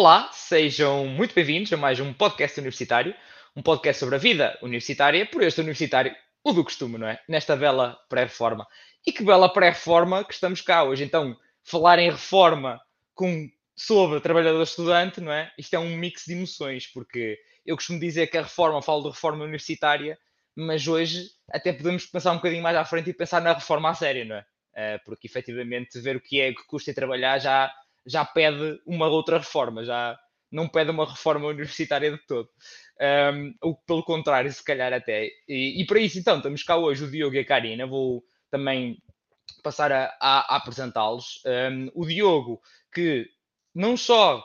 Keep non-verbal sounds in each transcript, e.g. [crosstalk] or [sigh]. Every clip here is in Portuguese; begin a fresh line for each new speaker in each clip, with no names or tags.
Olá, sejam muito bem-vindos a mais um podcast universitário, um podcast sobre a vida universitária, por este universitário, o do costume, não é? Nesta bela pré-reforma. E que bela pré-reforma que estamos cá hoje. Então, falar em reforma com, sobre trabalhador-estudante, não é? Isto é um mix de emoções, porque eu costumo dizer que a reforma, falo de reforma universitária, mas hoje até podemos pensar um bocadinho mais à frente e pensar na reforma à sério, não é? Uh, porque efetivamente ver o que é que custa trabalhar já já pede uma outra reforma, já não pede uma reforma universitária de todo. Um, ou pelo contrário, se calhar até. E, e, para isso, então, estamos cá hoje o Diogo e a Karina. Vou também passar a, a, apresentá-los. Um, o Diogo, que não só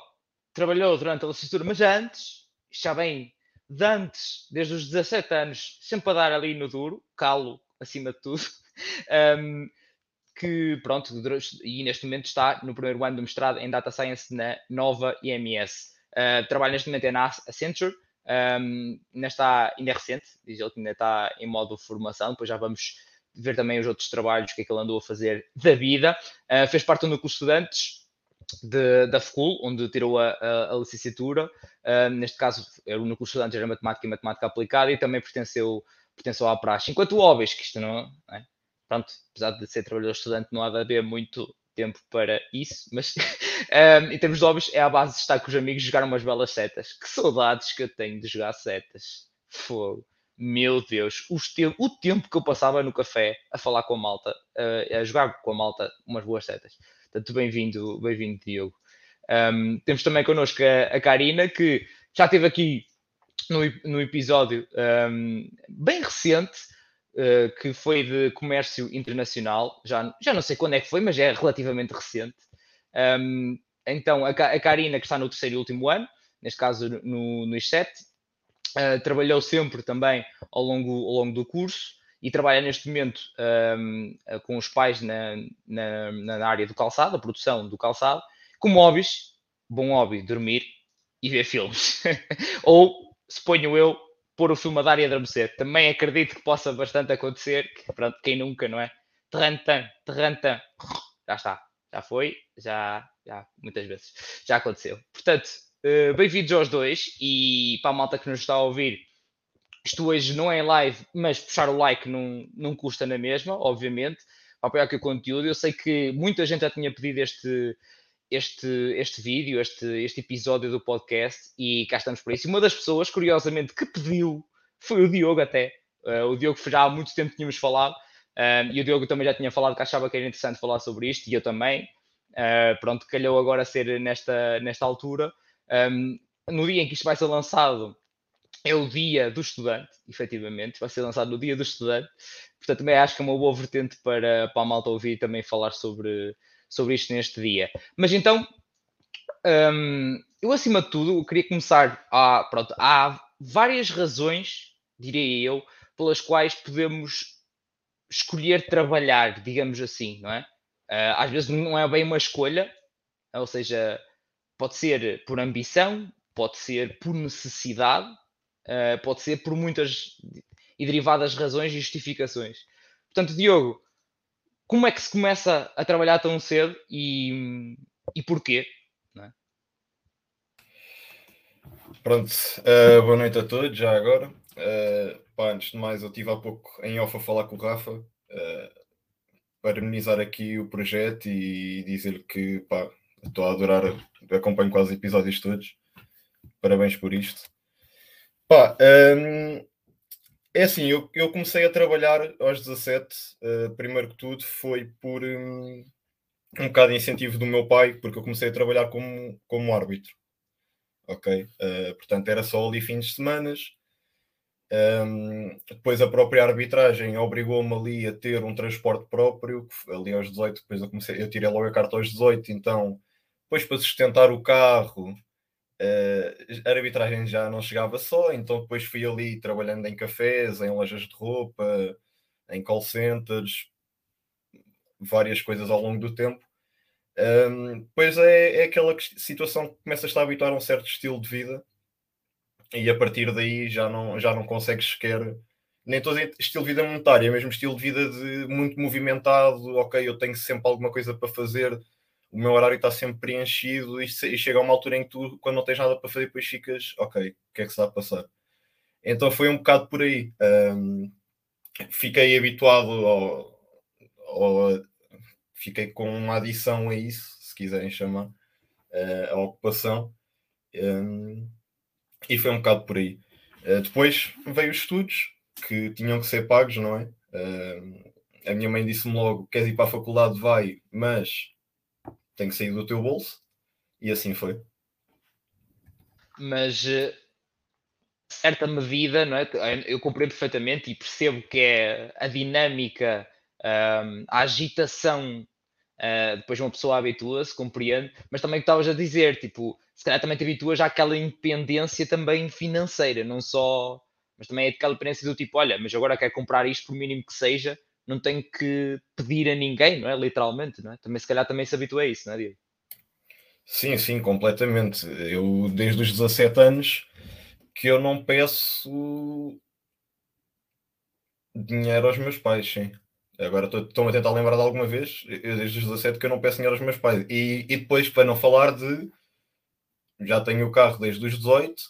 trabalhou durante a licenciatura, mas antes, já bem de antes, desde os 17 anos, sempre a dar ali no duro, calo acima de tudo. [laughs] Um, que, pronto, e neste momento está no primeiro ano do mestrado em Data Science na nova IMS. Uh, trabalho neste momento é na Accenture, um, ainda está, ainda é recente, diz ele que ainda está em modo formação, depois já vamos ver também os outros trabalhos, que é que ele andou a fazer da vida. Uh, fez parte do núcleo de estudantes de, da FCUL, onde tirou a, a, a licenciatura. Uh, neste caso, era o núcleo de estudantes era matemática e matemática aplicada e também pertenceu, pertenceu à praxe. Enquanto hobbies, que isto não é? Pronto, apesar de ser trabalhador estudante, não há de haver muito tempo para isso, mas [laughs] um, em termos de hobbies, é a base de estar com os amigos jogar umas belas setas. Que saudades que eu tenho de jogar setas. Fogo. Meu Deus, te o tempo que eu passava no café a falar com a malta, uh, a jogar com a malta umas boas setas. Portanto, bem-vindo, bem-vindo, Diogo. Um, temos também connosco a, a Karina, que já esteve aqui no, no episódio um, bem recente, uh, que foi de comércio internacional, já, já não sei quando é que foi, mas é relativamente recente. Um, então, a, a Karina, que está no terceiro e último ano, neste caso no, no IS7, uh, trabalhou sempre também ao longo, ao longo do curso e trabalha neste momento um, com os pais na, na, na, área do calçado, a produção do calçado, como hobbies, bom hobby, dormir e ver filmes. [laughs] Ou, suponho eu, pôr o filme a dar e adormecer. Também acredito que possa bastante acontecer, que pronto, quem nunca, não é? Terrantan, terrantan, já está, já foi, já, já, muitas vezes, já aconteceu. Portanto, uh, bem-vindos aos dois e para a malta que nos está a ouvir, isto hoje não é em live, mas puxar o like não, não custa na mesma, obviamente, para apoiar aqui o conteúdo. Eu sei que muita gente já tinha pedido este, este, este vídeo, este, este episódio do podcast e cá estamos por isso. E uma das pessoas, curiosamente, que pediu foi o Diogo até. Uh, o Diogo já há muito tempo tínhamos falado uh, e o Diogo também já tinha falado que achava que era interessante falar sobre isto e eu também. Uh, pronto, calhou agora ser nesta, nesta altura. Um, no dia em que isto vai ser lançado, é o dia do estudante, efetivamente, vai ser lançado no dia do estudante. Portanto, também acho que é uma boa vertente para, para a malta ouvir também falar sobre, sobre isto neste dia. Mas então, um, eu acima de tudo queria começar a. Pronto, há várias razões, diria eu, pelas quais podemos escolher trabalhar, digamos assim, não é? Uh, às vezes não é bem uma escolha, ou seja, pode ser por ambição, pode ser por necessidade, uh, pode ser por muitas e derivadas razões e justificações. Portanto, Diogo, como é que se começa a trabalhar tão cedo e, e porquê? É?
Pronto, uh, boa noite a todos, já agora. Uh, pá, antes de mais, eu estive há pouco em off a falar com o Rafa uh, para amenizar aqui o projeto e dizer-lhe que pá, estou a adorar, acompanho quase episódios todos. Parabéns por isto. Pá, um, é assim, eu, eu comecei a trabalhar aos 17, uh, eh, primeiro que tudo, foi por um, um bocado de incentivo do meu pai, porque eu comecei a trabalhar como, como árbitro. Ok? Uh, portanto, era só ali fins de semana. Um, depois a própria arbitragem obrigou-me ali a ter um transporte próprio, ali aos 18, depois eu comecei, eu tirei logo a carta aos 18, então depois para sustentar o carro a arbitragem já não chegava só, então depois fui ali trabalhando em cafés, em lojas de roupa, em call centers, várias coisas ao longo do tempo. Um, depois é, é aquela situação que começas a habituar a um certo estilo de vida e a partir daí já não, já não consegues sequer nem todo estilo de vida monetário, é mesmo estilo de vida de muito movimentado, ok, eu tenho sempre alguma coisa para fazer, o meu horário está sempre preenchido e, e, chega a uma altura em que tu, quando não tens nada para fazer, depois ficas, ok, o que é que se está a passar? Então foi um bocado por aí. Um, fiquei habituado ao, ao, fiquei com uma adição a isso, se quiserem chamar, uh, a ocupação. Um, e foi um bocado por aí. Uh, depois veio os estudos que tinham que ser pagos, não é? Uh, a minha mãe disse-me logo: queres ir para a faculdade? Vai, mas tem que sair do teu bolso. E assim foi.
Mas, uh, certa medida, não é? eu compreendo perfeitamente e percebo que é a dinâmica, um, a agitação. Uh, depois uma pessoa habitua-se, compreende, mas também o que estavas a dizer, tipo, se calhar também te habituas àquela independência também financeira, não só, mas também é aquela independência do tipo, olha, mas agora quero comprar isto por mínimo que seja, não tenho que pedir a ninguém, não é? Literalmente, não é? Também se calhar também se habitua a isso, não é, Diego?
Sim, sim, completamente. Eu desde os 17 anos que eu não peço dinheiro aos meus pais, sim. Agora estou-me a tentar lembrar de alguma vez, eu desde os 17 que eu não peço dinheiro aos meus pais. E, e depois, para não falar de já tenho o carro desde os 18,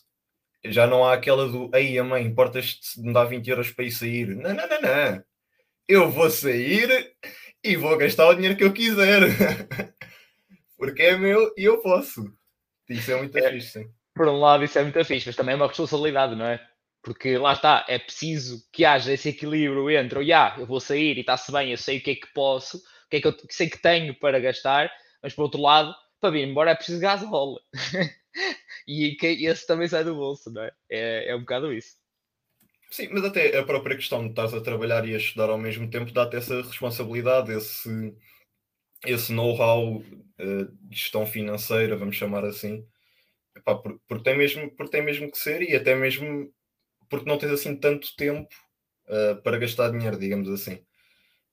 já não há aquela do aí a mãe, importas-te de me dar 20 euros para ir sair? Não, não, não, não. Eu vou sair e vou gastar o dinheiro que eu quiser. [laughs] Porque é meu e eu posso. Isso é muito é, fixe, sim.
Por um lado, isso é muito fixe, mas também é uma responsabilidade, não é? Porque lá está, é preciso que haja esse equilíbrio entre, oh, yeah, eu vou sair e está-se bem, eu sei o que é que posso, o que é que eu sei que tenho para gastar, mas por outro lado, para vir embora é preciso gasóleo. [laughs] e esse também sai do bolso, não é? é? É um bocado isso.
Sim, mas até a própria questão de estás a trabalhar e a estudar ao mesmo tempo dá-te essa responsabilidade, esse, esse know-how uh, de gestão financeira, vamos chamar assim, Epá, porque, tem mesmo, porque tem mesmo que ser e até mesmo porque não tens assim tanto tempo uh, para gastar dinheiro, digamos assim.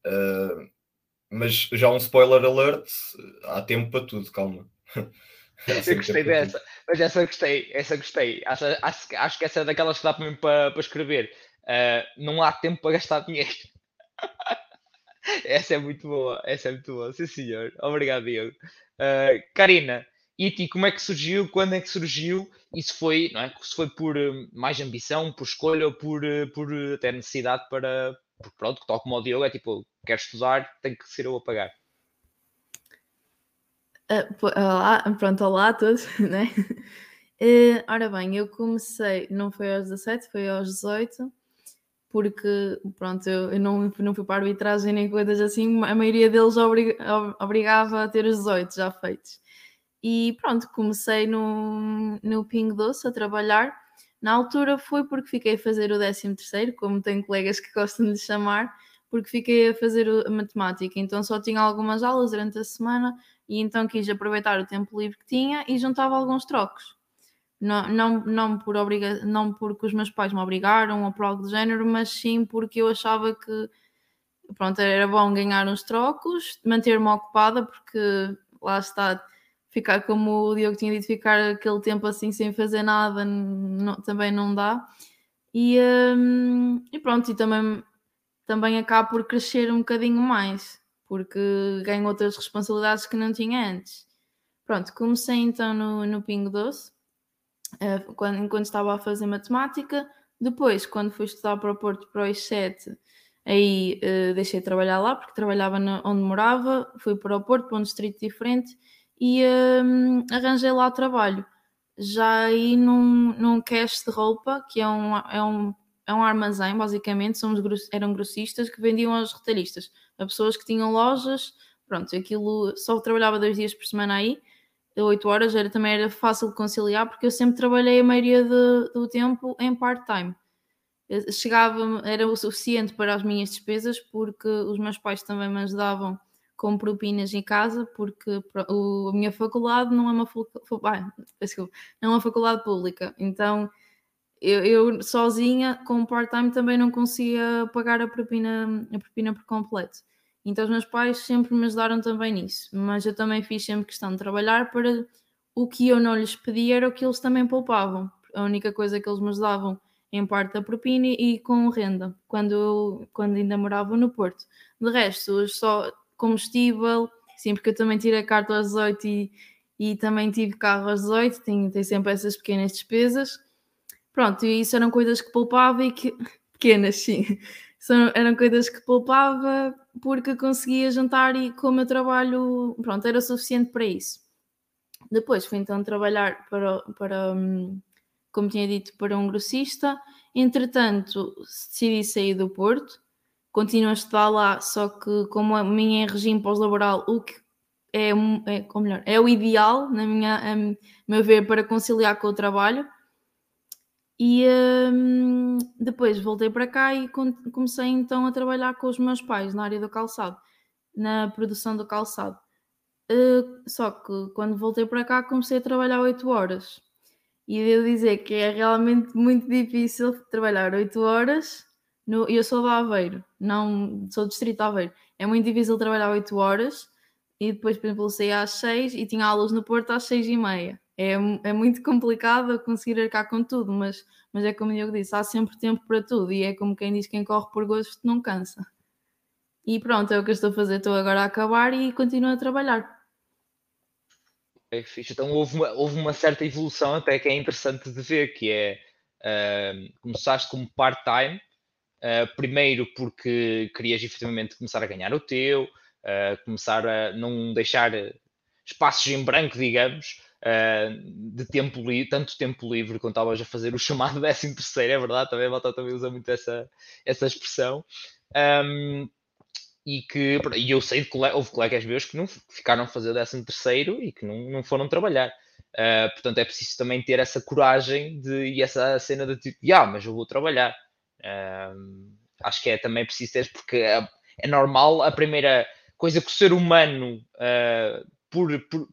Uh, mas já um spoiler alert, há tempo para tudo, calma. [laughs]
Eu gostei dessa, mas essa gostei, essa gostei. Acho, acho, acho que essa é daquelas que dá para, para, para escrever. Uh, não há tempo para gastar dinheiro. [laughs] essa é muito boa, essa é muito boa, sim senhor. Obrigado, Diego. Uh, Karina, e ti, como é que surgiu? Quando é que surgiu? Isso foi, não é? Se foi por mais ambição, por escolha ou por, por até necessidade para, porque pronto, tal como o Diogo, é tipo, quero estudar, tem que ser eu a pagar.
Uh, olá, pronto, olá a todos, [laughs] né? Uh, ora bem, eu comecei, não foi aos 17, foi aos 18, porque, pronto, eu, eu não, não fui para a arbitragem nem coisas assim, a maioria deles obrig, obrigava a ter os 18 já feitos. E pronto, comecei no, no Ping Doce a trabalhar, na altura foi porque fiquei a fazer o 13 terceiro, como tenho colegas que gostam de chamar, porque fiquei a fazer a matemática, então só tinha algumas aulas durante a semana e então quis aproveitar o tempo livre que tinha e juntava alguns trocos. Não, não, não, por obriga não porque os meus pais me obrigaram ou por algo do género, mas sim porque eu achava que pronto, era bom ganhar uns trocos, manter-me ocupada, porque lá está, ficar como o Diogo tinha dito, ficar aquele tempo assim sem fazer nada não, também não dá. E, um, e pronto, e também, também acaba por crescer um bocadinho mais, porque ganho outras responsabilidades que não tinha antes. Pronto, comecei então no, no Pingo Doce, uh, quando, enquanto estava a fazer matemática. Depois, quando fui estudar para o Porto para o I7, aí uh, deixei de trabalhar lá, porque trabalhava no, onde morava, fui para o Porto, para um distrito diferente, e um, arranjei lá trabalho. Já aí num, num cash de roupa, que é um, é um, é um armazém, basicamente, somos, eram grossistas que vendiam aos retalhistas, a pessoas que tinham lojas, pronto, aquilo só trabalhava dois dias por semana aí, oito horas, era, também era fácil de conciliar, porque eu sempre trabalhei a maioria de, do tempo em part-time. Chegava, era o suficiente para as minhas despesas, porque os meus pais também me ajudavam com propinas em casa, porque a minha faculdade não é uma, não é uma faculdade pública, então eu, eu sozinha, com part-time, também não conseguia pagar a propina, a propina por completo. Então os meus pais sempre me ajudaram também nisso, mas eu também fiz sempre questão de trabalhar para o que eu não lhes pedia era o que eles também poupavam. A única coisa que eles me ajudavam em parte da propina e com renda, quando, quando ainda morava no Porto. De resto, só combustível, Sim, porque eu também tirei carta aos 18 e, e também tive carro aos 18, tenho, tenho sempre essas pequenas despesas. Pronto, e isso eram coisas que poupava e que. [laughs] pequenas, sim. São, eram coisas que poupava porque conseguia jantar e com o meu trabalho, pronto, era suficiente para isso. Depois fui então trabalhar para, para hum, como tinha dito, para um grossista. Entretanto, decidi sair do Porto, continuo a estudar lá, só que como a minha é regime pós-laboral, o que é, é, melhor, é o ideal, na minha, a meu ver, para conciliar com o trabalho. E hum, depois voltei para cá e comecei então a trabalhar com os meus pais na área do calçado, na produção do calçado. Uh, só que quando voltei para cá comecei a trabalhar 8 horas. E devo dizer que é realmente muito difícil trabalhar 8 horas. No, eu sou de Aveiro, não sou do distrito Aveiro. É muito difícil trabalhar 8 horas e depois, por exemplo, saí às 6 e tinha aulas no Porto às 6 e meia é, é muito complicado conseguir arcar com tudo, mas, mas é como eu disse, há sempre tempo para tudo e é como quem diz quem corre por gosto não cansa. E pronto, é o que eu estou a fazer, estou agora a acabar e continuo a trabalhar.
É fixe. Então houve uma, houve uma certa evolução até que é interessante de ver, que é uh, começaste como part-time, uh, primeiro porque querias efetivamente começar a ganhar o teu, uh, começar a não deixar espaços em branco, digamos, de tempo livre, tanto tempo livre quando estavas a fazer o chamado [laughs] 13 terceiro, é verdade, também a Malta também usa muito essa, essa expressão. Um, e que e eu sei de houve colegas meus que não ficaram a fazer o 13 terceiro e que não, não foram trabalhar. Uh, portanto, é preciso também ter essa coragem de, e essa cena de tipo, ah, mas eu vou trabalhar. Uh, acho que é também preciso ter, porque é, é, normal a primeira coisa que o ser humano, uh, por, por,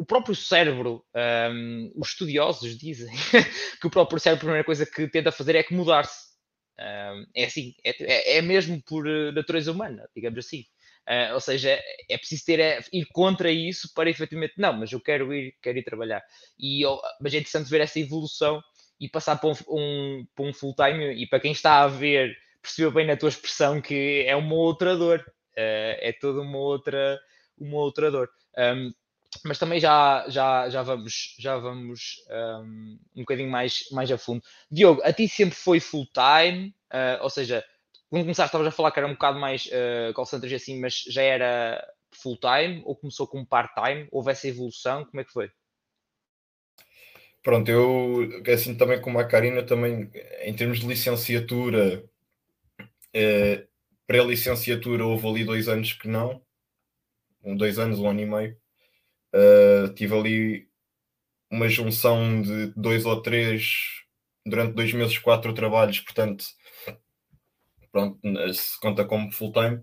o próprio cérebro, um, os estudiosos dizem [laughs] que o próprio cérebro, a primeira coisa que tenta fazer é acomodar-se. Um, é assim, é, é, é, mesmo por eh, natureza humana, digamos assim. Uh, ou seja, é preciso ter, é, ir contra isso para efetivamente, não, mas eu quero ir, quero ir trabalhar. E, mas é interessante ver essa evolução e passar para um, um, para um full-time. E para quem está a ver, percebeu bem na tua expressão que é uma outra dor, uh, é toda uma outra, uma outra dor. Um, mas também já, já, já vamos, já vamos um, um bocadinho mais, mais a fundo. Diogo, a ti sempre foi full time, uh, ou seja, quando começaste estavas a falar que era um bocado mais uh, call centers assim, mas já era full time ou começou como part time? Houve essa evolução? Como é que foi?
Pronto, eu assim também como a Karina, também em termos de licenciatura, uh, pré-licenciatura houve ali dois anos que não, um, dois anos, um ano e meio Uh, tive ali uma junção de dois ou três, durante dois meses, quatro trabalhos, portanto, pronto, se conta como full-time,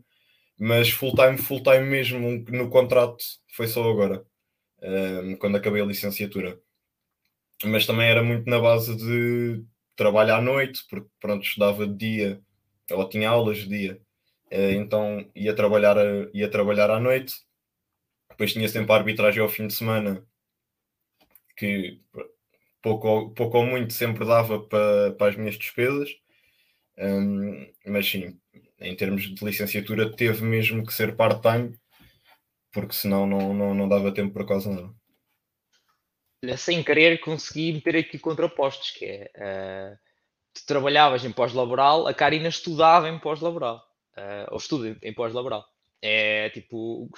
mas full-time, full-time mesmo no contrato foi só agora, uh, quando acabei a licenciatura. Mas também era muito na base de trabalho à noite, porque pronto, estudava de dia, ou tinha aulas de dia, uh, então ia trabalhar, ia trabalhar à noite depois tinha sempre a arbitragem ao fim de semana, que pouco, pouco ou muito sempre dava para, para as minhas despesas. Um, mas sim, em termos de licenciatura, teve mesmo que ser part-time, porque senão não, não, não dava tempo para quase nada.
Sem querer, consegui meter aqui contrapostos, que é uh, tu trabalhavas em pós-laboral, a Karina estudava em pós-laboral, uh, ou estuda em pós-laboral. É tipo,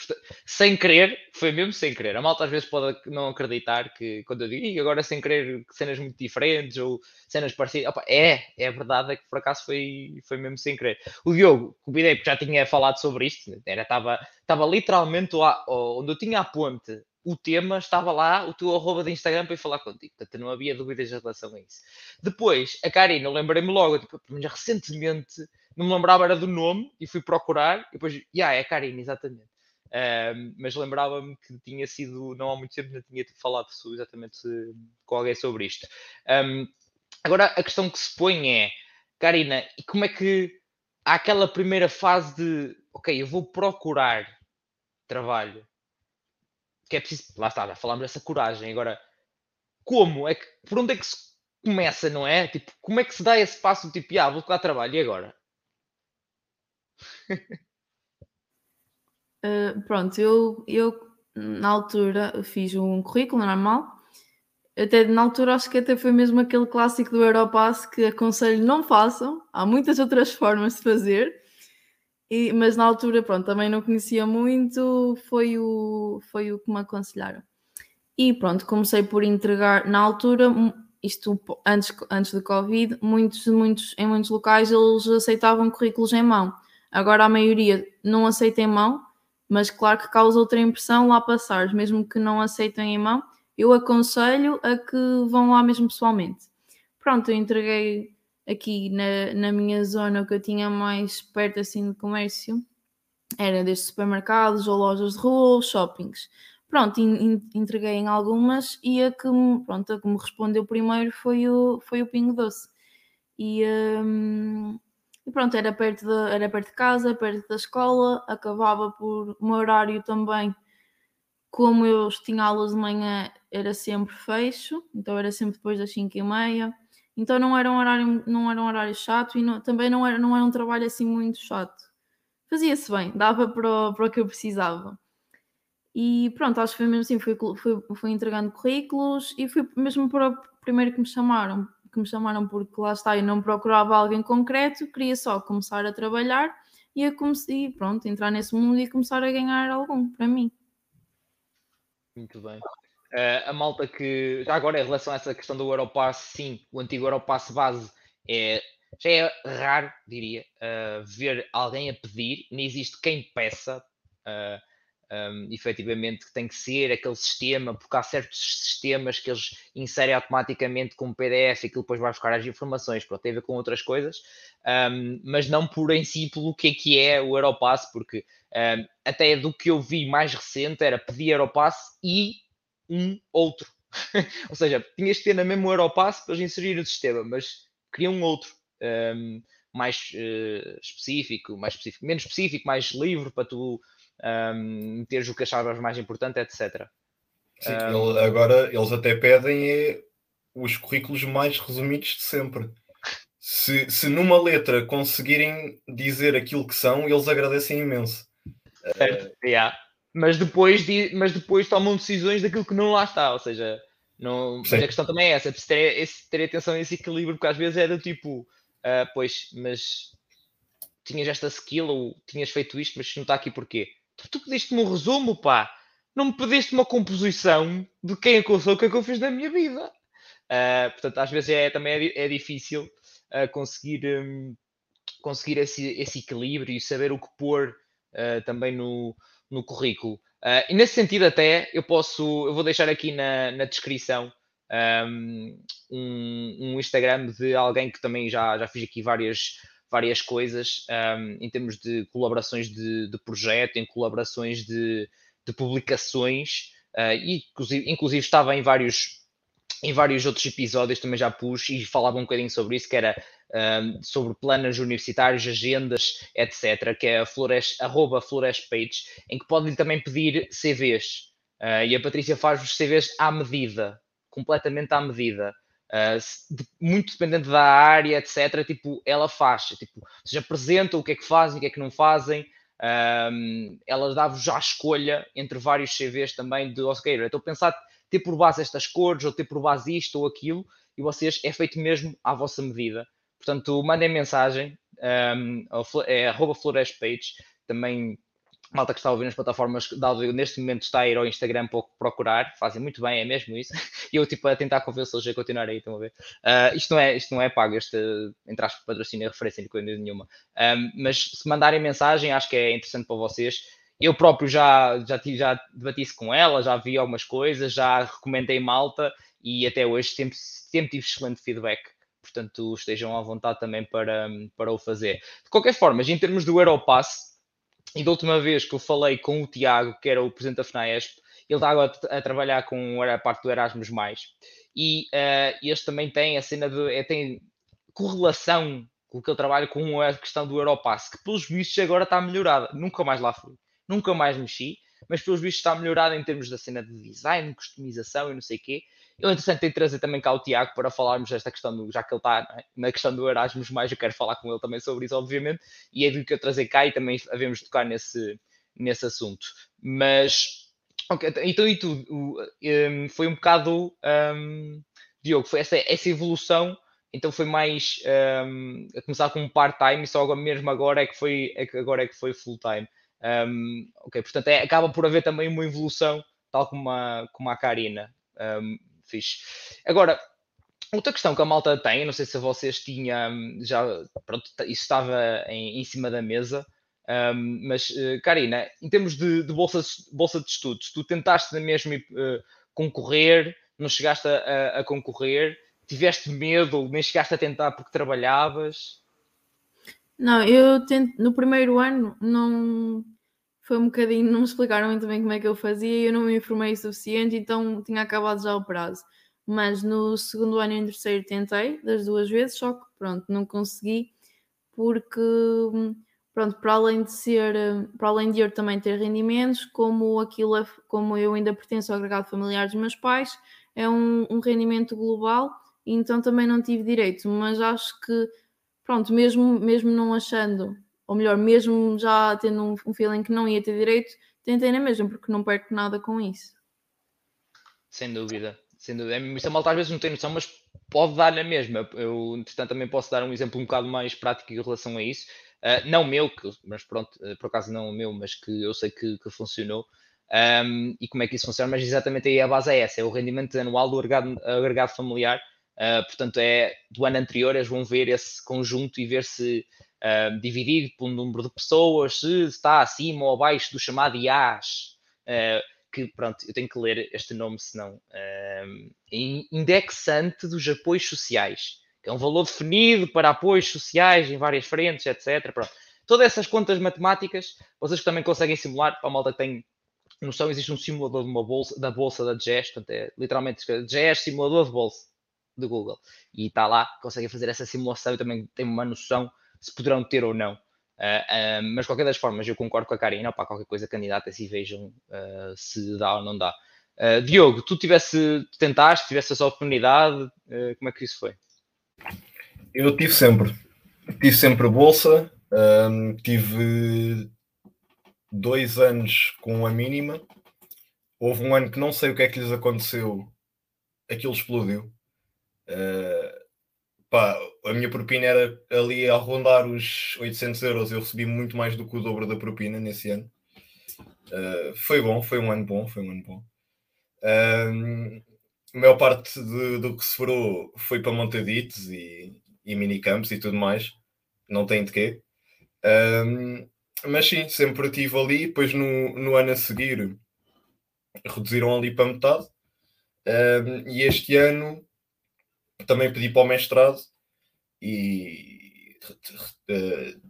sem querer, foi mesmo sem querer. A malta às vezes pode não acreditar que quando eu digo agora sem querer cenas muito diferentes ou cenas parecidas, opa, é, é verdade, é que por acaso foi, foi mesmo sem querer. O Diogo, convidei porque já tinha falado sobre isto, era, estava, estava literalmente lá onde eu tinha a ponte o tema, estava lá o teu arroba de Instagram para ir falar contigo. Portanto, não havia dúvidas em relação a isso. Depois, a Karina, lembrei-me logo, tipo, recentemente não me lembrava era do nome e fui procurar e depois, yeah, é Karine, exatamente. Mas lembrava-me que tinha sido, não há muito tempo, não tinha falado exatamente com alguém sobre isto. Um, agora, a questão que se põe é, Karina, e como é que há aquela primeira fase de, ok, eu vou procurar trabalho, que é preciso, lá está, já falámos dessa coragem, agora, como é que, por onde é que se começa, não é? Tipo, como é que se dá esse passo, tipo, ah, vou procurar trabalho, e agora?
Uh, pronto, eu, eu na altura fiz um currículo normal. Até na altura acho que até foi mesmo aquele clássico do Europass que aconselho não façam. Há muitas outras formas de fazer. E, mas na altura, pronto, também não conhecia muito, foi o, foi o que me aconselharam. E pronto, comecei por entregar, na altura, isto antes, antes do Covid, muitos, muitos, em muitos locais eles aceitavam currículos em mão. Agora a maioria não aceita em mão, mas claro que causa outra impressão lá passar, mesmo que não aceitem em mão, eu aconselho a que vão lá mesmo pessoalmente. Pronto, eu entreguei aqui na, na minha zona o que eu tinha mais perto assim de comércio, era desde supermercados ou lojas de rua ou shoppings. Pronto, entreguei em algumas e a que, pronto, a que me respondeu primeiro foi o, foi o Pingo Doce. E, um, e pronto, era perto, de, era perto de casa, perto da escola, acabava por meu horário também, como eu tinha aulas de manhã, era sempre fecho, então era sempre depois das 5 e meia. Então não era um horário, não era um horário chato e não, também não era, não era um trabalho assim muito chato. Fazia-se bem, dava para para o que eu precisava. E pronto, acho que foi mesmo assim, fui, fui, fui entregando currículos e fui mesmo para o primeiro que me chamaram, que me chamaram porque lá está, eu não procurava alguém concreto, queria só começar a trabalhar e a comecei, pronto, entrar nesse mundo e começar a ganhar algum para mim.
Muito bem. Uh, a malta que, já agora em relação a essa questão do Europass, sim, o antigo Europass base é, já é raro, diria, uh, ver alguém a pedir, nem existe quem peça. Uh, um, efetivamente que tem que ser aquele sistema, porque há certos sistemas que eles inserem automaticamente com PDF e que depois vai buscar as informações, pronto, tem a ver com outras coisas, um, mas não por em si pelo que é que é o Aeropass, porque um, até do que eu vi mais recente era pedir Aeropass e um outro. [laughs] Ou seja, tinhas que ter na mesma Aeropass para eles inserir no sistema, mas queria um outro. mais uh, específico, mais específico, menos específico, mais livre para tu um, meteres o que achavas mais importante, etc.
Sim, um, ele, agora eles até pedem é, os currículos mais resumidos de sempre. Se, se numa letra conseguirem dizer aquilo que são, eles agradecem imenso.
Certo, uh, yeah. mas, depois, mas depois tomam decisões daquilo que não lá está, ou seja, não, mas a questão também é essa, ter, esse, ter atenção a esse equilíbrio, porque às vezes é do tipo, uh, pois, mas tinhas esta skill ou tinhas feito isto, mas não está aqui porquê? Tu pediste-me um resumo, pá. Não me pediste uma composição de quem é que eu sou, o que é que eu fiz na minha vida. Uh, portanto, às vezes é, também é, é difícil uh, conseguir, um, conseguir esse, esse, equilíbrio e saber o que pôr uh, também no, no currículo. e nesse sentido, até eu posso, eu vou deixar aqui na, na descrição um, um, Instagram de alguém que também já, já fiz aqui várias várias coisas um, em termos de colaborações de, de projeto, em colaborações de, de publicações, uh, e inclusive, inclusive estava em vários em vários outros episódios também já pus e falava um bocadinho sobre isso, que era um, sobre planos universitários, agendas, etc., que é a Flores, arroba em que podem também pedir CVs. Uh, e a Patrícia faz os CVs à medida, completamente à medida. De, muito dependente da área, etc. Tipo, ela faz, tipo, seja, apresenta o que é que fazem, o que é que não fazem. Um, ela dá-vos já a escolha entre vários CVs também de ok, estou a pensar ter por base estas cores, ou ter por base isto ou aquilo, e vocês é feito mesmo à vossa medida. Portanto, mandem mensagem, um, é arroba Page, também malta que está a ouvir nas plataformas de áudio neste momento está a ir ao Instagram para procurar, fazem muito bem, é mesmo isso. [laughs] E eu tipo a tentar convencê-los a continuar aí, estão a ver? Uh, isto, não é, isto não é pago, este entre aspas patrocínio é referência de coisa nenhuma. Um, mas se mandarem mensagem, acho que é interessante para vocês. Eu próprio já, já, já debati isso com ela, já vi algumas coisas, já recomendei malta e até hoje sempre, sempre tive excelente feedback portanto estejam à vontade também para, para o fazer. De qualquer forma, em termos do Europass, e da última vez que eu falei com o Tiago, que era o presidente da FNAESP, ele está agora a trabalhar com a parte do Erasmus. E uh, este também tem a cena de. É, tem correlação com o que ele trabalha com a questão do Europass, que pelos vistos agora está melhorada. Nunca mais lá fui, nunca mais mexi, mas pelos vistos está melhorada em termos da cena de design, customização e não sei o quê. Eu, interessante, tenho trazer também cá o Tiago para falarmos desta questão, do, já que ele está é? na questão do Erasmus, mais eu quero falar com ele também sobre isso, obviamente, e é do que eu trazer cá e também havemos de tocar nesse, nesse assunto. Mas, okay, então e tudo, um, foi um bocado, um, Diogo, foi essa, essa evolução, então foi mais um, a começar com um part-time e só agora, mesmo agora é que foi, é que agora é que foi full-time. Um, ok, portanto, é, acaba por haver também uma evolução, tal como a, como a Karina. Um. Agora, outra questão que a malta tem, não sei se vocês tinham já, pronto, isso estava em, em cima da mesa, um, mas, uh, Karina, em termos de, de bolsa, bolsa de estudos, tu tentaste mesmo uh, concorrer, não chegaste a, a, concorrer, tiveste medo, nem chegaste a tentar porque trabalhavas?
Não, eu tento, no primeiro ano não foi um bocadinho, não me explicaram muito bem como é que eu fazia e eu não me informei o suficiente, então tinha acabado já o prazo. Mas no segundo ano e no terceiro tentei, das duas vezes, só que pronto, não consegui, porque pronto, para além de ser, para além de eu também ter rendimentos, como aquilo é, como eu ainda pertenço ao agregado familiar dos meus pais, é um, um rendimento global, então também não tive direito, mas acho que pronto, mesmo, mesmo não achando, ou melhor, mesmo já tendo um, um feeling que não ia ter direito, tentei na mesma, porque não perco nada com isso.
Sem dúvida, sem dúvida. É, isso a malta às vezes não tem noção, mas pode dar na mesma. Eu, entretanto, também posso dar um exemplo um bocado mais prático em relação a isso. Uh, não meu, que, mas pronto, uh, por acaso não o meu, mas que eu sei que, que funcionou. Um, e como é que isso funciona, mas exatamente aí a base é essa, é o rendimento anual do agregado, agregado familiar Uh, portanto, é do ano anterior, eles vão ver esse conjunto e ver se uh, dividido por um número de pessoas, se está acima ou abaixo do chamado IAS, uh, que pronto, eu tenho que ler este nome, senão uh, indexante dos apoios sociais, que é um valor definido para apoios sociais em várias frentes, etc. Pronto. Todas essas contas matemáticas, vocês também conseguem simular, para a malta que tem noção, existe um simulador de uma bolsa, da bolsa da GES, portanto é literalmente GES simulador de bolsa do Google. E está lá, conseguem fazer essa simulação e também têm uma noção se poderão ter ou não. Uh, uh, mas qualquer das formas, eu concordo com a Karina, para qualquer coisa candidata se vejam uh, se dá ou não dá. Diogo, tu tivesse, tentaste, tivesse essa oportunidade, como é que isso foi?
Eu tive sempre, tive sempre bolsa, um, tive dois anos com a mínima, houve um ano que não sei o que é que lhes aconteceu, aquilo explodiu. Uh, pá, a minha propina era ali a rondar os 800 euros. Eu recebi muito mais do que o dobro da propina nesse ano. Uh, foi bom, foi um ano bom, foi um ano bom. Uh, a maior parte de, do que se foram foi para montaditos e, e minicampos e tudo mais. Não tem de quê. Uh, mas sim, sempre estive ali. Depois no, no ano a seguir reduziram ali para metade. e este ano também pedi para o mestrado e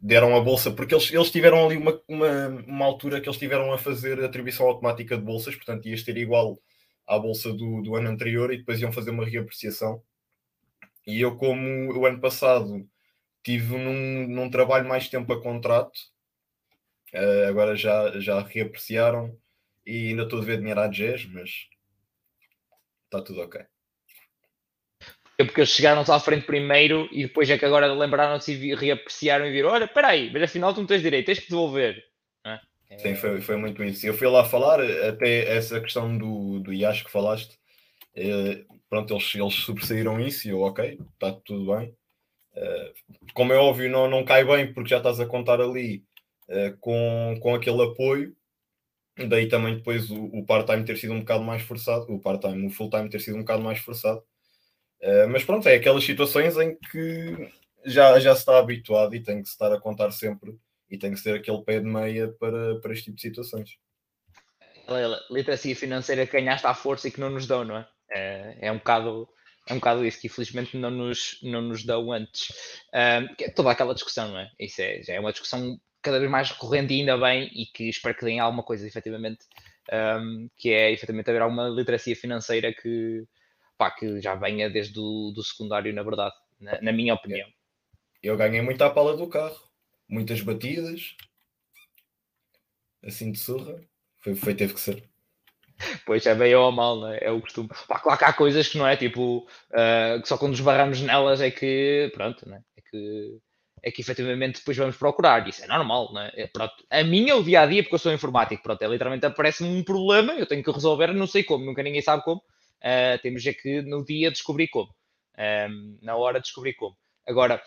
deram a bolsa, porque eles, eles tiveram ali uma, uma, uma altura que eles tiveram a fazer atribuição automática de bolsas, portanto ias ter igual à bolsa do, do ano anterior e depois iam fazer uma reapreciação. E eu, como o ano passado tive num, num trabalho mais tempo a contrato, uh, agora já, já reapreciaram e ainda estou a ver dinheiro à GES, mas está tudo ok.
É porque eles chegaram-se à frente primeiro e depois é que agora lembraram-se e reapreciaram e viram: olha, espera aí, mas afinal tu não tens direito, tens que devolver. É?
Sim, foi, foi muito isso. Eu fui lá falar, até essa questão do, do IAS que falaste, eh, pronto, eles, eles isso e eu, ok, está tudo bem. Eh, como é óbvio, não, não cai bem porque já estás a contar ali eh, com, com aquele apoio. Daí também depois o, o part-time ter sido um bocado mais forçado, o part-time, o full-time ter sido um bocado mais forçado Uh, mas pronto, é aquelas situações em que já, já se está habituado e tem que se estar a contar sempre e tem que ser aquele pé de meia para, para este tipo de situações.
Literacia financeira que ganhaste à força e que não nos dão, não é? É, é um bocado é um bocado isso que infelizmente não nos, não nos dão antes. Um, é toda aquela discussão, não é? Isso é, já é uma discussão cada vez mais recorrente e ainda bem, e que espero que deem alguma coisa efetivamente, um, que é efetivamente haver alguma literacia financeira que, pá, que já venha desde o do secundário, na verdade, na, na minha opinião.
Eu ganhei muito à pala do carro, muitas batidas, assim de surra, foi, foi teve que ser.
Pois é, bem ou mal, né? é o costume. Pá, claro que há coisas que não é tipo, uh, que só quando nos barramos nelas é que, pronto, né? é que é que efetivamente depois vamos procurar. Isso é normal, não é? é pronto. A minha, o dia a dia, porque eu sou informático, pronto, é literalmente aparece-me um problema, eu tenho que resolver, não sei como, nunca ninguém sabe como. Uh, temos é que no dia descobrir como, um, na hora descobrir como. Agora,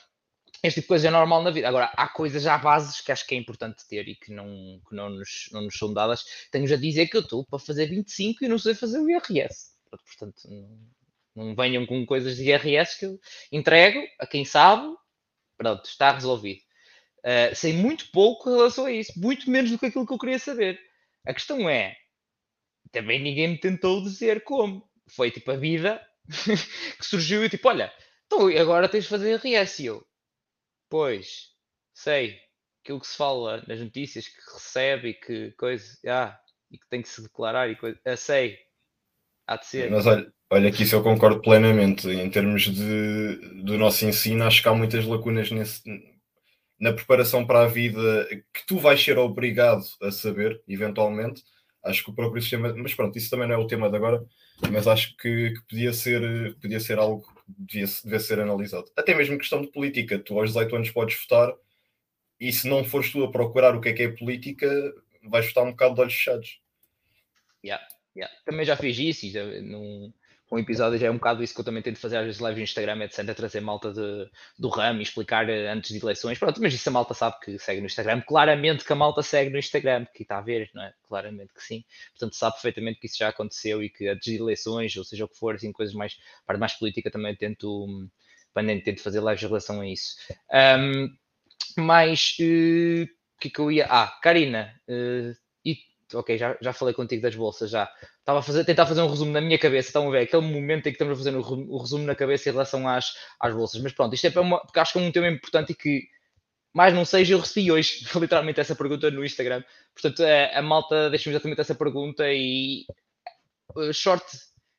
este tipo de coisa é normal na vida. Agora, há coisas já bases que acho que é importante ter e que não, que não, nos, não nos são dadas. Tenho-vos a dizer que eu estou para fazer 25 e não sei fazer o IRS. Portanto, não, não venham com coisas de IRS que eu entrego a quem sabe. Pronto, está resolvido. Uh, sei muito pouco em relação a isso, muito menos do que aquilo que eu queria saber. A questão é, também ninguém me tentou dizer como. Foi tipo a vida [laughs] que surgiu e tipo, olha, então agora tens de fazer IRS. E eu, Pois, sei. Aquilo que se fala nas notícias, que recebe e que coisa. Ah, e que tem que se declarar e coisa. Ah, sei. Há de ser.
Mas olha, olha que isso eu concordo plenamente. Em termos de, do nosso ensino, acho que há muitas lacunas nesse, na preparação para a vida que tu vais ser obrigado a saber, eventualmente. Acho que o próprio sistema. Mas pronto, isso também não é o tema de agora. Mas acho que, que podia, ser, podia ser algo devia, devia ser analisado. Até mesmo questão de política. Tu aos 18 anos podes votar e se não fores tu a procurar o que é que é política, vais votar um bocado de olhos fechados.
Yeah, yeah. Também já fiz isso e num, um episódio já é um bocado isso que eu também tento fazer às vezes live no Instagram, etc. Trazer malta de, do ramo e explicar eh, antes de eleições. Pronto, mas isso a malta sabe que segue no Instagram. Claramente que a malta segue no Instagram, que está a ver, não é? Claramente que sim. Portanto, sabe perfeitamente que isso já aconteceu e que antes de eleições, ou seja o que for, assim, coisas mais, parte mais política, também tento, também tento fazer lives em relação a isso. Um, mas, o uh, que é que eu ia. Ah, Karina, uh, ok, já, já falei contigo das bolsas, já. Estava a fazer, tentar fazer um resumo na minha cabeça, estão a ver, aquele momento em que estamos a fazer o resumo na cabeça em relação às, às bolsas. Mas pronto, isto é uma, porque acho que é um tema importante e que, mais não seja, eu recebi hoje [laughs] literalmente essa pergunta no Instagram. Portanto, a, a malta deixa-me exatamente essa pergunta e uh, short,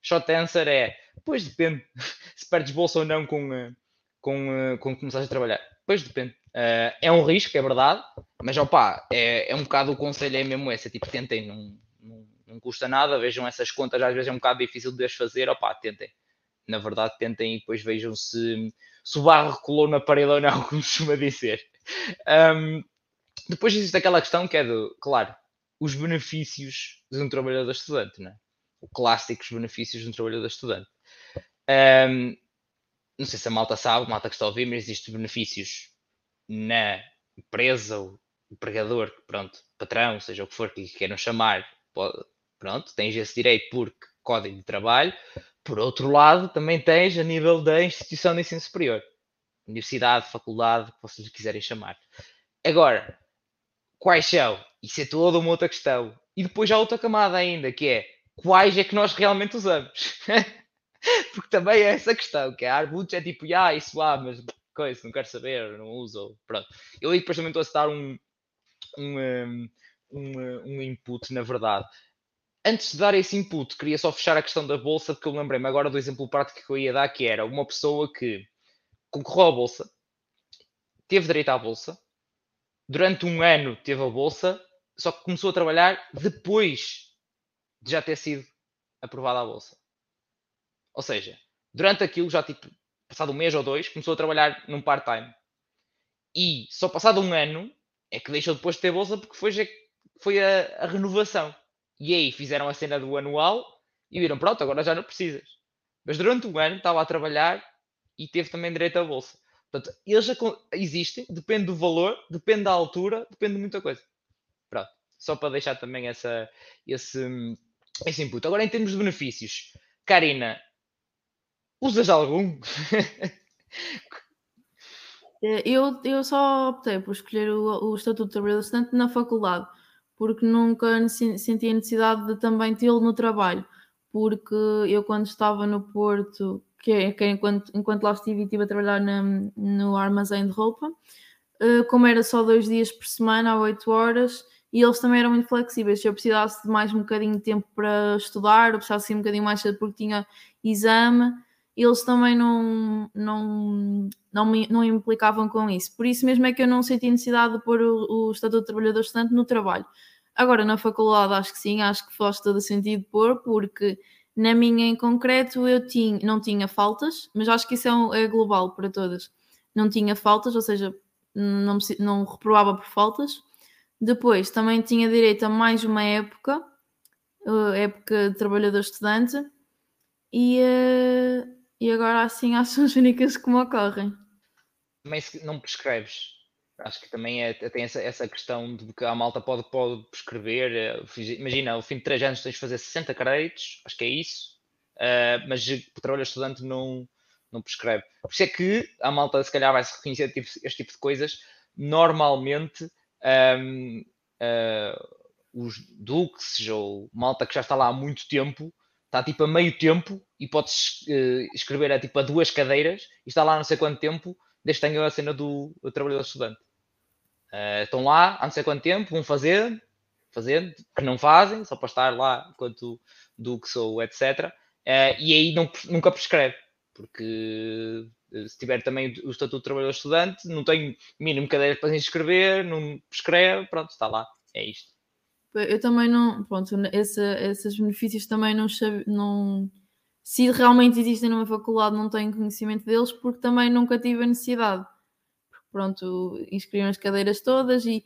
short answer é, pois depende [laughs] se perdes bolsa ou não com, uh, com, com começares a trabalhar. Pois depende. Uh, é um risco, é verdade, mas opá, é, é um bocado o conselho é mesmo esse, é tipo, tentem, não, não, não, custa nada, vejam essas contas, às vezes é um bocado difícil de as fazer, opá, tentem. Na verdade, tentem e depois vejam se, se o barro colou na parede ou não, [laughs] como se costuma dizer. Um, depois existe aquela questão que é do, claro, os benefícios de um trabalhador estudante, né? O clássicos benefícios de um trabalhador estudante. Um, não sei se a malta sabe, a malta que está a ouvir, mas existem benefícios na empresa, o empregador, pronto, patrão, seja o que for que queiram chamar, pode, pronto, tens esse direito porque código de trabalho. Por outro lado, também tens a nível da instituição de ensino superior, universidade, faculdade, que vocês quiserem chamar. Agora, quais são? Isso é toda uma outra questão. E depois há outra camada ainda, que é quais é que nós realmente usamos? [laughs] Porque também é essa questão, que é, há muitos é tipo, ah, isso há, mas coisa, não quero saber, não uso, pronto. Eu aí depois também estou a dar um, um, um, um input, na verdade. Antes de dar esse input, queria só fechar a questão da bolsa, porque eu lembrei-me agora do exemplo prático que eu ia dar, que era uma pessoa que concorreu à bolsa, teve direito à bolsa, durante um ano teve a bolsa, só que começou a trabalhar depois de já ter sido aprovada a bolsa. Ou seja, durante aquilo, já tipo, passado um mês ou dois, começou a trabalhar num part-time. E só passado um ano é que deixou depois de ter bolsa porque foi, foi a, a, renovação. E aí fizeram a cena do anual e viram, pronto, agora já não precisas. Mas durante um ano estava a trabalhar e teve também direito à bolsa. Portanto, eles já existem, depende do valor, depende da altura, depende de muita coisa. Pronto, só para deixar também essa, esse, esse input. Agora, em termos de benefícios, Karina, Usas algum? [laughs]
Eh, eu, eu só optei por escolher o, o Estatuto de Trabalhador Estudante na faculdade, porque nunca senti a necessidade de também tê-lo no trabalho, porque eu quando estava no Porto, que é, que é enquanto, enquanto lá estive, estive a trabalhar na, no armazém de roupa, eh, como era só dois dias por semana, a oito horas, e eles também eram muito flexíveis. Se eu precisasse de mais um bocadinho de tempo para estudar, ou precisasse ir um bocadinho mais cedo porque tinha exame, eles também não, não, não, me, não implicavam com isso. Por isso mesmo é que eu não senti necessidade de pôr o, o Estatuto de Trabalhador Estudante no trabalho. Agora, na faculdade, acho que sim, acho que faz todo sentido pôr, porque na minha em concreto eu tinha, não tinha faltas, mas acho que isso é, é global para todas. Não tinha faltas, ou seja, não, não reprovava por faltas. Depois também tinha direito a mais uma época, época de trabalhador estudante, e, e agora assim [laughs] acho as únicas que me ocorrem.
Também não prescreves. Acho que também é, tem essa, essa questão de que a malta pode, pode prescrever. Eh, imagina, ao fim de 3 anos tens de fazer 60 créditos, acho que é isso, uh, mas o trabalho estudante não, não prescreve. Por isso é que a malta, se calhar, vai se reconhecer tipo, este tipo de coisas. Normalmente, um, uh, eh, os duques ou malta que já está lá há muito tempo está tipo a meio tempo e podes uh, escrever a, tipo, a duas cadeiras e está lá não sei quanto tempo desde que tenham a cena do, do trabalhador estudante. Uh, estão lá há não sei quanto tempo, vão fazer, fazendo, que não fazem, só para estar lá enquanto Dux ou etc. Uh, e aí não, nunca prescreve, porque eh, se tiver também o Estatuto de Trabalhador Estudante, não tem mínimo cadeiras para inscrever, não prescreve, pronto, está lá, é isto.
Eu também não, pronto, esse, esses benefícios também não, não se realmente existem numa faculdade, não tenho conhecimento deles, porque também nunca tive a necessidade. Pronto, inscrevi as cadeiras todas e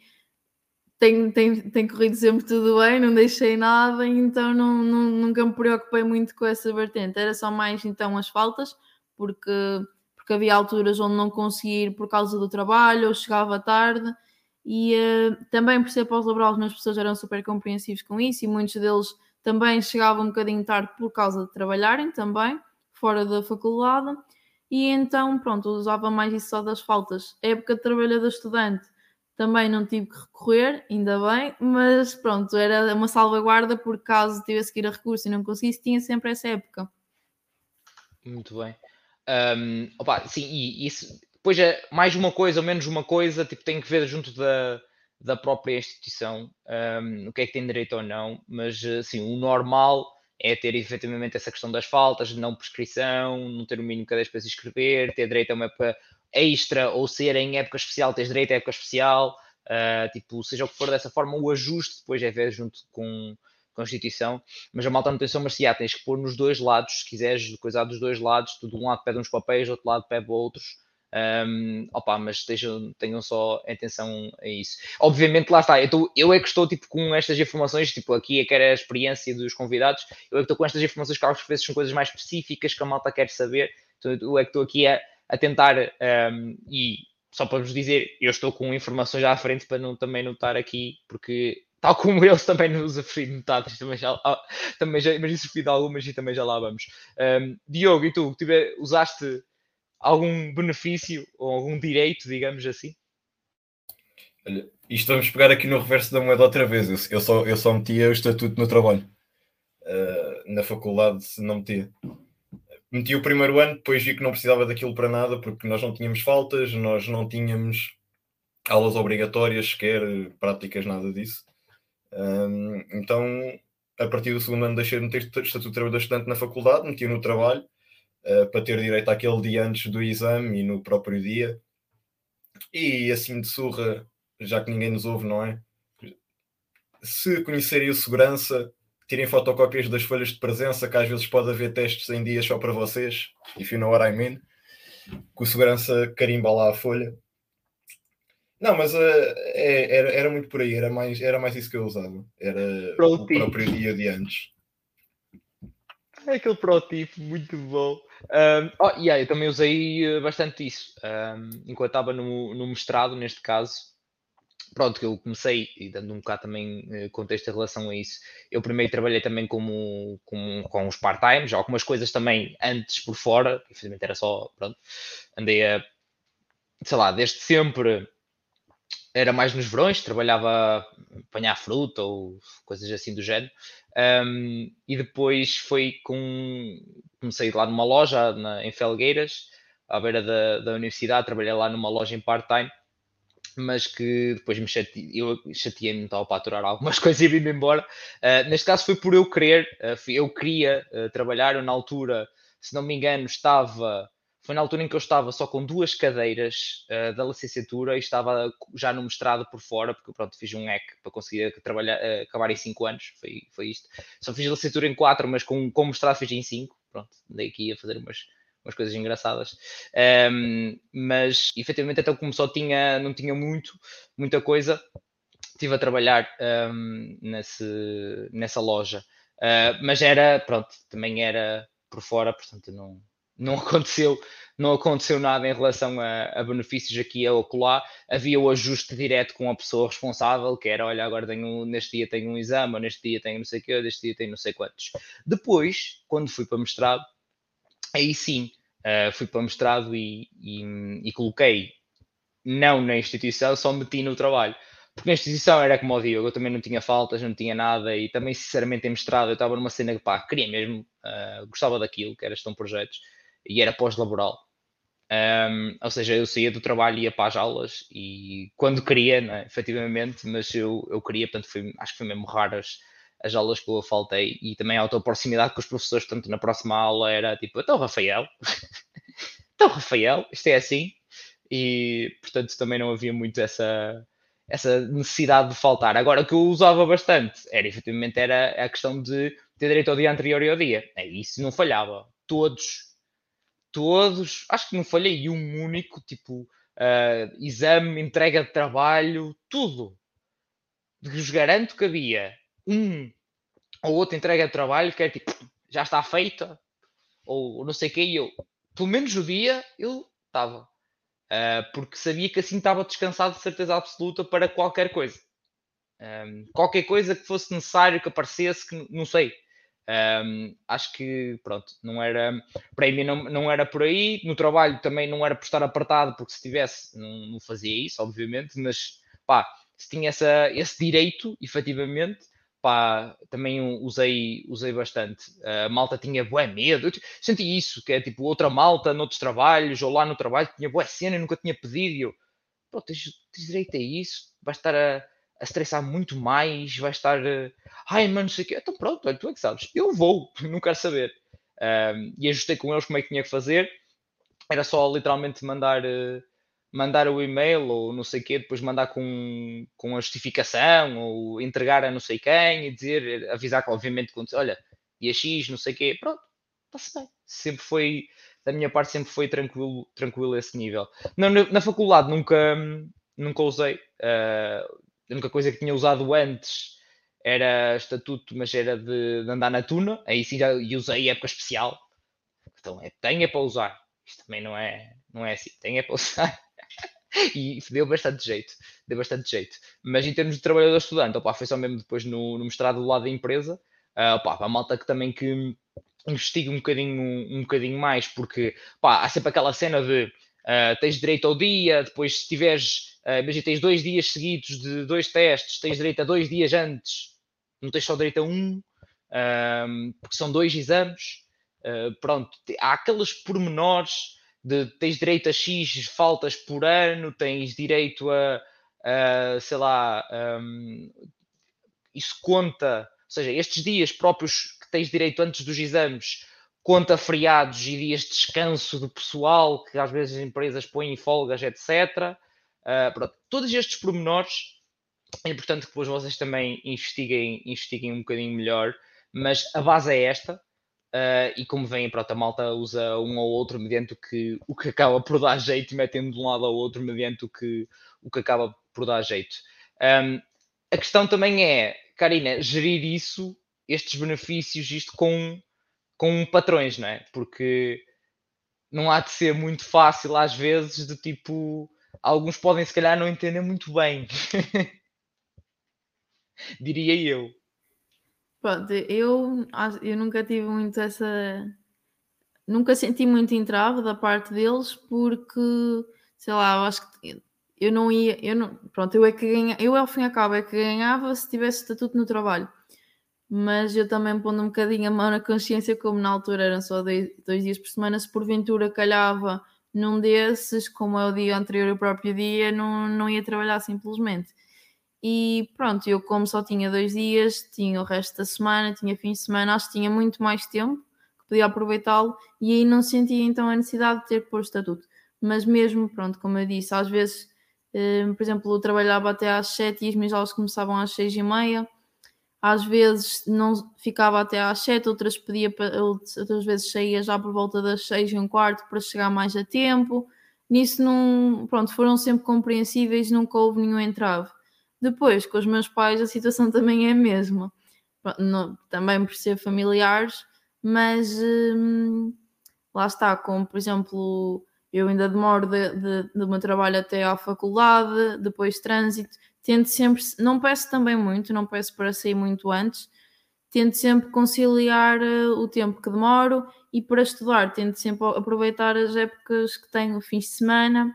tem, tem, tem corrido sempre tudo bem, não deixei nada, então não, não, nunca me preocupei muito com essa vertente. Era só mais então as faltas, porque, porque havia alturas onde não conseguia ir por causa do trabalho ou chegava tarde. E uh, também por ser pós-laboral, as minhas pessoas eram super compreensivos com isso e muitos deles também chegava um bocadinho tarde por causa de trabalharem também, fora da faculdade, e então, pronto, usava mais isso só das faltas. Época de trabalhador estudante também não tive que recorrer, ainda bem, mas pronto, era uma salvaguarda por caso tivesse que ir a recurso e não conseguisse, tinha sempre essa época.
Muito bem. Um, opa, sim, e isso depois é mais uma coisa ou menos uma coisa, tipo, tem que ver junto da, da própria instituição, um, o que é que tem direito ou não, mas assim, o normal é ter efetivamente essa questão das faltas, não prescrição, não ter o mínimo cadeias para se inscrever, ter direito a uma época extra ou ser em época especial, tens direito a época especial, uh, tipo, seja o que for dessa forma, o ajuste depois é ver junto com, a instituição, mas a malta só marciar, tens que pôr nos dois lados, se quiseres coisar dos dois lados, de um lado pede uns papéis, do outro lado pede outros, um, opa, mas estejam, tenham só atenção a isso. Obviamente, lá está, eu, tô, eu é que estou tipo, com estas informações, tipo, aqui é que era a experiência dos convidados, eu é que estou com estas informações que às vezes são coisas mais específicas que a malta quer saber, então eu é que estou aqui a, a tentar, um, e só para vos dizer, eu estou com informações à frente para não, também não estar aqui, porque tal como eles também nos aferiram metade, também já, também já, mas de algumas e também já lá vamos. Um, Diogo, e tu, tiver, usaste algum benefício ou algum direito, digamos assim?
Olha, isto vamos pegar aqui no reverso da moeda outra vez. Eu, eu só, eu só metia o estatuto no trabalho. Uh, na faculdade não metia. Meti o primeiro ano, depois vi que não precisava daquilo para nada, porque nós não tínhamos faltas, nós não tínhamos aulas obrigatórias, sequer práticas, nada disso. Um, então, a partir do segundo ano, deixei de meter estatuto de trabalhador estudante na faculdade, meti no trabalho uh, para ter direito àquele dia antes do exame e no próprio dia. E assim de surra, já que ninguém nos ouve, não é? Se conhecerem o segurança, tirem fotocópias das folhas de presença, que às vezes pode haver testes em dias só para vocês, if you know what I mean. Que o segurança carimba lá a folha. Não, mas uh, é, era, era muito por aí, era mais, era mais isso que eu usava. Era o próprio dia de antes.
É aquele protótipo muito bom. Um, oh, yeah, eu também usei eh, bastante isso. Enquanto estava no, no mestrado, neste caso, pronto, que eu comecei, e dando um bocado também eh, contexto em relação a isso, eu primeiro trabalhei também como, com, com os part-times, algumas coisas também antes por fora, infelizmente era só, pronto, andei a, sei lá, desde sempre era mais nos verões, trabalhava a apanhar fruta ou coisas assim do género. Um, e depois foi com. Comecei lá numa loja na, em Felgueiras, à beira da, da universidade, trabalhei lá numa loja em part-time, mas que depois me chateei, eu chateei-me, estava para aturar algumas [laughs] coisas e vim-me embora. Uh, neste caso foi por eu querer, uh, eu queria uh, trabalhar, eu na altura, se não me engano, estava foi na altura em que eu estava só com duas cadeiras uh, da licenciatura e estava já no mestrado por fora, porque pronto, fiz um EC para conseguir trabalhar, uh, acabar em 5 anos, foi, foi isto. Só fiz a licenciatura em 4, mas com, com mestrado fiz em 5, pronto, andei aqui a fazer umas, umas coisas engraçadas. Um, mas efetivamente, então, como só tinha, não tinha muito, muita coisa, estive a trabalhar um, nesse, nessa loja. Uh, mas era, pronto, também era por fora, portanto não, não aconteceu não aconteceu nada em relação a, a benefícios aqui ou acolá. Havia o ajuste direto com a pessoa responsável, que era, olha, agora tenho, neste dia tenho um exame, ou neste dia tenho não sei o quê, neste dia tenho não sei quantos. Depois, quando fui para mestrado, aí sim, uh, fui para mestrado e, e, e coloquei, não na instituição, só meti no trabalho porque na instituição era como o Diogo, eu também não tinha faltas, não tinha nada e também, sinceramente, em mestrado eu estava numa cena que, pá, queria mesmo, uh, gostava daquilo, que era projetos e era pós-laboral. Um, ou seja, eu saía do trabalho e ia para as aulas e quando queria, né, efetivamente, mas eu, eu queria, portanto, foi, acho que foi mesmo raras as aulas que eu faltei. E também a alta proximidade com os professores, portanto, na próxima aula era tipo, então Rafael, [laughs] então Rafael, isto é assim, e portanto também não havia muito essa, essa necessidade de faltar. Agora, o que eu usava bastante era efetivamente era a questão de ter direito ao dia anterior e ao dia, é, isso não falhava, todos todos, acho que não falhei um único, tipo, uh, exame, entrega de trabalho, tudo. Vos garanto que havia um ou outra entrega de trabalho que é tipo, já está feita, ou não sei o que, e eu, pelo menos o dia, eu estava. Uh, porque sabia que assim estava descansado de certeza absoluta para qualquer coisa. Um, ah, qualquer coisa que fosse necessário que aparecesse, que não sei, um, acho que, pronto, não era, para mim não, não era por aí. No trabalho também não era por estar apertado, porque se tivesse, não, não fazia isso, obviamente, mas pá, se tinha essa, esse direito, efetivamente, pá, também usei, usei bastante. A malta tinha bué medo, eu senti isso, que é tipo outra malta noutros trabalhos, ou lá no trabalho, tinha bué cena e nunca tinha pedido. E eu, pô, tens, tens direito a isso, vai estar a a estressar muito mais, vai estar. Uh, Ai, mano, não sei o quê. Então pronto, olha, tu é que sabes. Eu vou, [laughs] não quero saber. E ajustei com eles como é que tinha que fazer. Era só literalmente mandar, uh, mandar o e-mail ou não sei o quê, depois mandar com, com a justificação ou entregar a não sei quem e dizer, avisar que obviamente, olha, dia X, não sei o quê. Pronto, está-se bem. Sempre foi, da minha parte, sempre foi tranquilo, tranquilo esse nível. Não, na, na faculdade nunca, nunca usei. Uh, a única coisa que tinha usado antes era estatuto, mas era de, de andar na tuna. Aí sim já usei época especial. Então é, tem é para usar. Isto também não é, não é assim. Tem é para [laughs] usar. e deu bastante jeito. Deu bastante jeito. Mas em termos de trabalhador estudante, opa, foi só mesmo depois no, no mestrado do lado da empresa. Uh, opa, a malta que também que investigue um bocadinho, um, um bocadinho mais, porque pá, há sempre aquela cena de uh, tens direito ao dia, depois se tiveres Uh, imagina, tens dois dias seguidos de dois testes, tens direito a dois dias antes, não tens só direito a um, uh, porque são dois exames. Uh, pronto, há aqueles pormenores de tens direito a X faltas por ano, tens direito a, a sei lá, um, isso conta, ou seja, estes dias próprios que tens direito antes dos exames conta feriados e dias de descanso do pessoal que às vezes as empresas põem folgas, etc. Uh, pronto, todos estes pormenores é importante que depois vocês também investiguem, investiguem um bocadinho melhor, mas a base é esta. Uh, e como vem, pronto, a malta usa um ou outro mediante o que, o que acaba por dar jeito, metendo de um lado ao outro mediante o que, o que acaba por dar jeito. Um, a questão também é, Karina, gerir isso, estes benefícios, isto com, com patrões, não é? Porque não há de ser muito fácil às vezes de tipo alguns podem se calhar não entender muito bem. [laughs] Diria eu.
Pronto, eu, eu nunca tive muito essa. Nunca senti muito entrave da parte deles porque, sei lá, eu acho que eu não ia. Eu não, pronto, eu é que ganha, eu ao fim e ao cabo é que ganhava se tivesse estatuto no trabalho. Mas eu também pondo um bocadinho a mão na consciência, como na altura eram só dois, dois dias por semana, se porventura calhava num desses, como é o dia anterior ao próprio dia, não, não ia trabalhar simplesmente. E pronto, eu como só tinha dois dias, tinha o resto da semana, tinha fim de semana, acho que tinha muito mais tempo, que podia aproveitá-lo, e aí não sentia então a necessidade de ter que pôr o estatuto. Mas mesmo, pronto, como eu disse, às vezes, eh, por exemplo, eu trabalhava até às sete e as minhas aulas começavam às seis e meia, às vezes não ficava até às 7, outras, podia, outras vezes saía já por volta das 6 e um quarto para chegar mais a tempo. Nisso não, pronto, foram sempre compreensíveis, nunca houve nenhum entrave. Depois, com os meus pais, a situação [laughs] também é a mesma. Não, também por ser familiares, mas hum, lá está, como por exemplo, eu ainda demoro de, de, do meu trabalho até à faculdade, depois trânsito, tento sempre, não peço também muito, não peço para sair muito antes, tento sempre conciliar uh, o tempo que demoro e para estudar tento sempre aproveitar as épocas que tenho, fins de semana,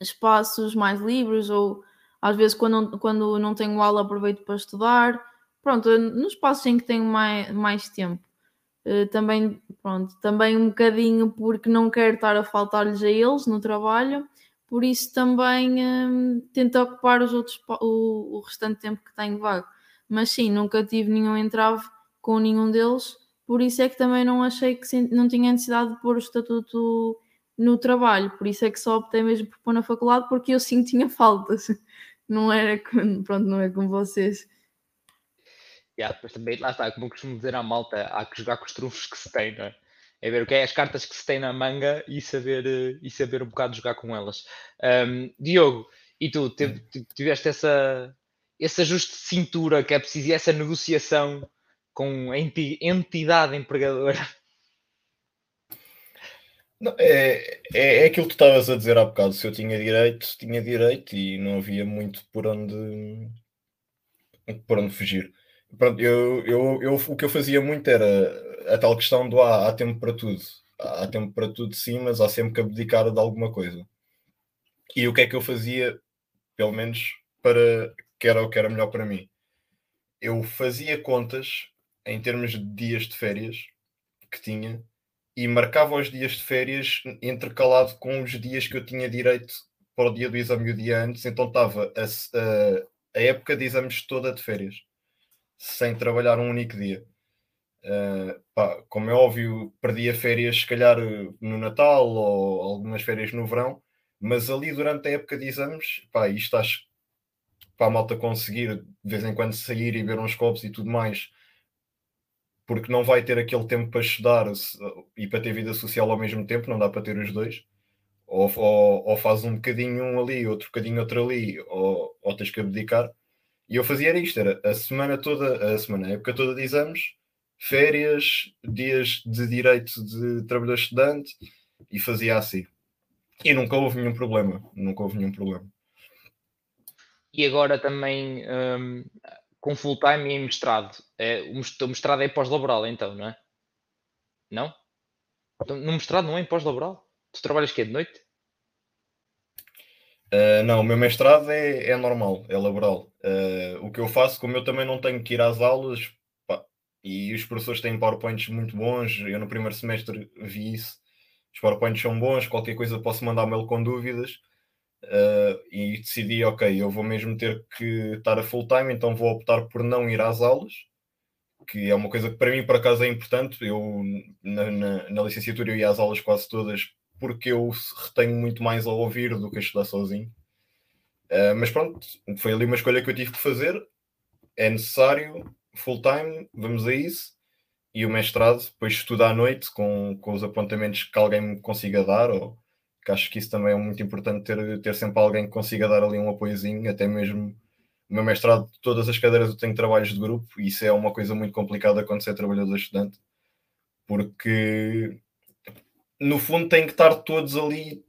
espaços mais livres ou às vezes quando, quando não tenho aula aproveito para estudar, pronto, nos espaços em que tenho mais, mais tempo. Uh, também, pronto, também um bocadinho porque não quero estar a faltar-lhes a eles no trabalho por isso também hum, tento ocupar os outros, o, o restante tempo que tenho vago. Mas sim, nunca tive nenhum entrave com nenhum deles, por isso é que também não achei que não tinha necessidade de pôr o estatuto no trabalho, por isso é que só optei mesmo por pôr na faculdade, porque eu [laughs] sim tinha faltas, não era, pronto, não é com vocês.
Yeah, depois também, lá está, como eu costumo dizer à malta, há que jogar com os trunfos que se tem, não é? É ver o que é as cartas que se tem na manga e saber, eh, e saber um bocado jogar com elas. Um, Diogo, e tu tiveste essa, esse ajuste de cintura que é preciso e essa negociação com a entidade empregadora?
Não, é, é, é aquilo que tu estavas a dizer há bocado. Se eu tinha direito, tinha direito e não havia muito por onde, por onde fugir. Pronto, eu, eu, eu, o que eu fazia muito era a tal questão do há, há tempo para tudo. Há, tempo para tudo, sim, mas há sempre que abdicar de alguma coisa. E o que é que eu fazia, pelo menos, para que era o que era melhor para mim? Eu fazia contas em termos de dias de férias que tinha e marcava os dias de férias intercalado com os dias que eu tinha direito para o dia do exame e o dia antes, então estava a, a, a época de exames toda de férias, sem trabalhar um único dia. Uh, pá, como é óbvio, perdia férias se calhar no Natal ou algumas férias no verão, mas ali durante a época de exames, pá, isto acho para a malta conseguir de vez em quando sair e ver uns copos e tudo mais, porque não vai ter aquele tempo para estudar e para ter vida social ao mesmo tempo, não dá para ter os dois. Ou, ou, ou faz um bocadinho um ali, outro bocadinho outro ali, ou, ou tens que abdicar. E eu fazia isto, era a semana toda, a semana, a época toda de exames, férias, dias de direito de trabalhador estudante e fazia assim. E nunca houve nenhum problema, nunca houve nenhum problema.
E agora também um, com full time e mestrado. É, o mestrado é pós-laboral então, não é? Não? Então, no mestrado não é pós-laboral? Tu trabalhas que de noite?
Uh, não, o meu mestrado é, é normal, é laboral. Uh, o que eu faço, como eu também não tenho que ir às aulas, e os professores têm PowerPoints muito bons. Eu no primeiro semestre vi isso. Os PowerPoints são bons, qualquer coisa posso mandar mail com dúvidas. Uh, e decidi, ok, eu vou mesmo ter que estar a full time, então vou optar por não ir às aulas, que é uma coisa que para mim por acaso é importante. Eu na, na, na licenciatura eu ia às aulas quase todas porque eu retenho muito mais a ouvir do que a estudar sozinho. Uh, mas pronto, foi ali uma escolha que eu tive que fazer. É necessário, full time, vamos a isso. E o mestrado, depois estudo à noite com, com os apontamentos que alguém me consiga dar, ou que acho que isso também é muito importante ter, ter sempre alguém que consiga dar ali um apoiozinho, até mesmo o meu mestrado, todas as cadeiras eu tenho trabalhos de grupo, e isso é uma coisa muito complicada quando você é trabalhador estudante, porque no fundo tem que estar todos ali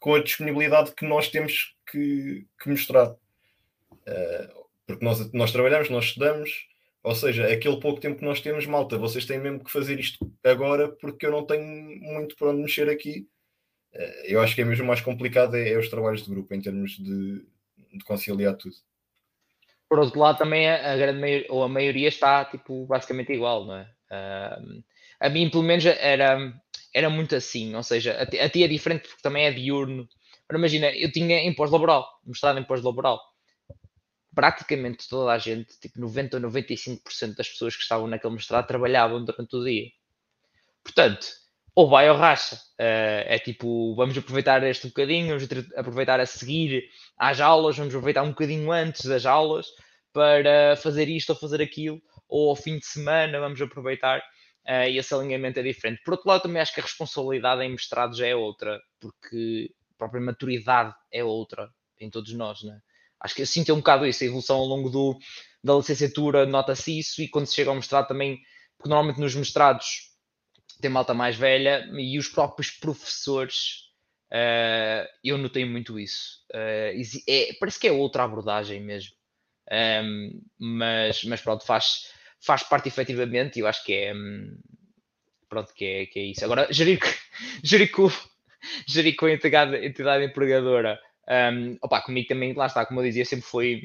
com a disponibilidade que nós temos que, que mostrar. Uh, porque nós, nós trabalhamos, nós estudamos, ou seja, aquele pouco tempo que nós temos, malta, vocês têm mesmo que fazer isto agora porque eu não tenho muito para onde mexer aqui. Eh, eu acho que é mesmo mais complicado é, é os trabalhos de grupo em termos de, de, conciliar tudo.
Por outro lado, também a, grande maioria, ou a maioria está tipo, basicamente igual, não é? Uh, a mim, pelo menos, era, era muito assim, ou seja, a, ti é diferente porque também é diurno. Imagina, eu tinha em pós-laboral, mostrado em pós-laboral praticamente toda a gente, tipo 90 ou 95% das pessoas que estavam naquele mestrado trabalhavam durante o dia. Portanto, ou vai ou racha. Uh, é tipo, vamos aproveitar este bocadinho, vamos aproveitar a seguir às aulas, vamos aproveitar um bocadinho antes das aulas para fazer isto ou fazer aquilo, ou ao fim de semana vamos aproveitar. Uh, e esse alinhamento é diferente. Por outro lado, também acho que a responsabilidade em mestrado já é outra, porque a própria maturidade é outra em todos nós, né? Acho que eu sinto um bocado isso, a evolução ao longo do, da licenciatura nota-se isso, e quando se chega ao mestrado também, porque normalmente nos mestrados tem malta mais velha e os próprios professores, uh, eu notei muito isso. Uh, é, parece que é outra abordagem mesmo. Um, ehm, mas, mas pronto, faz, faz parte efetivamente e eu acho que é hum, pronto, que é, que é isso. Agora, gerir [laughs] com a entidade, entidade empregadora, um, opa, comigo também, lá está, como eu dizia, sempre foi,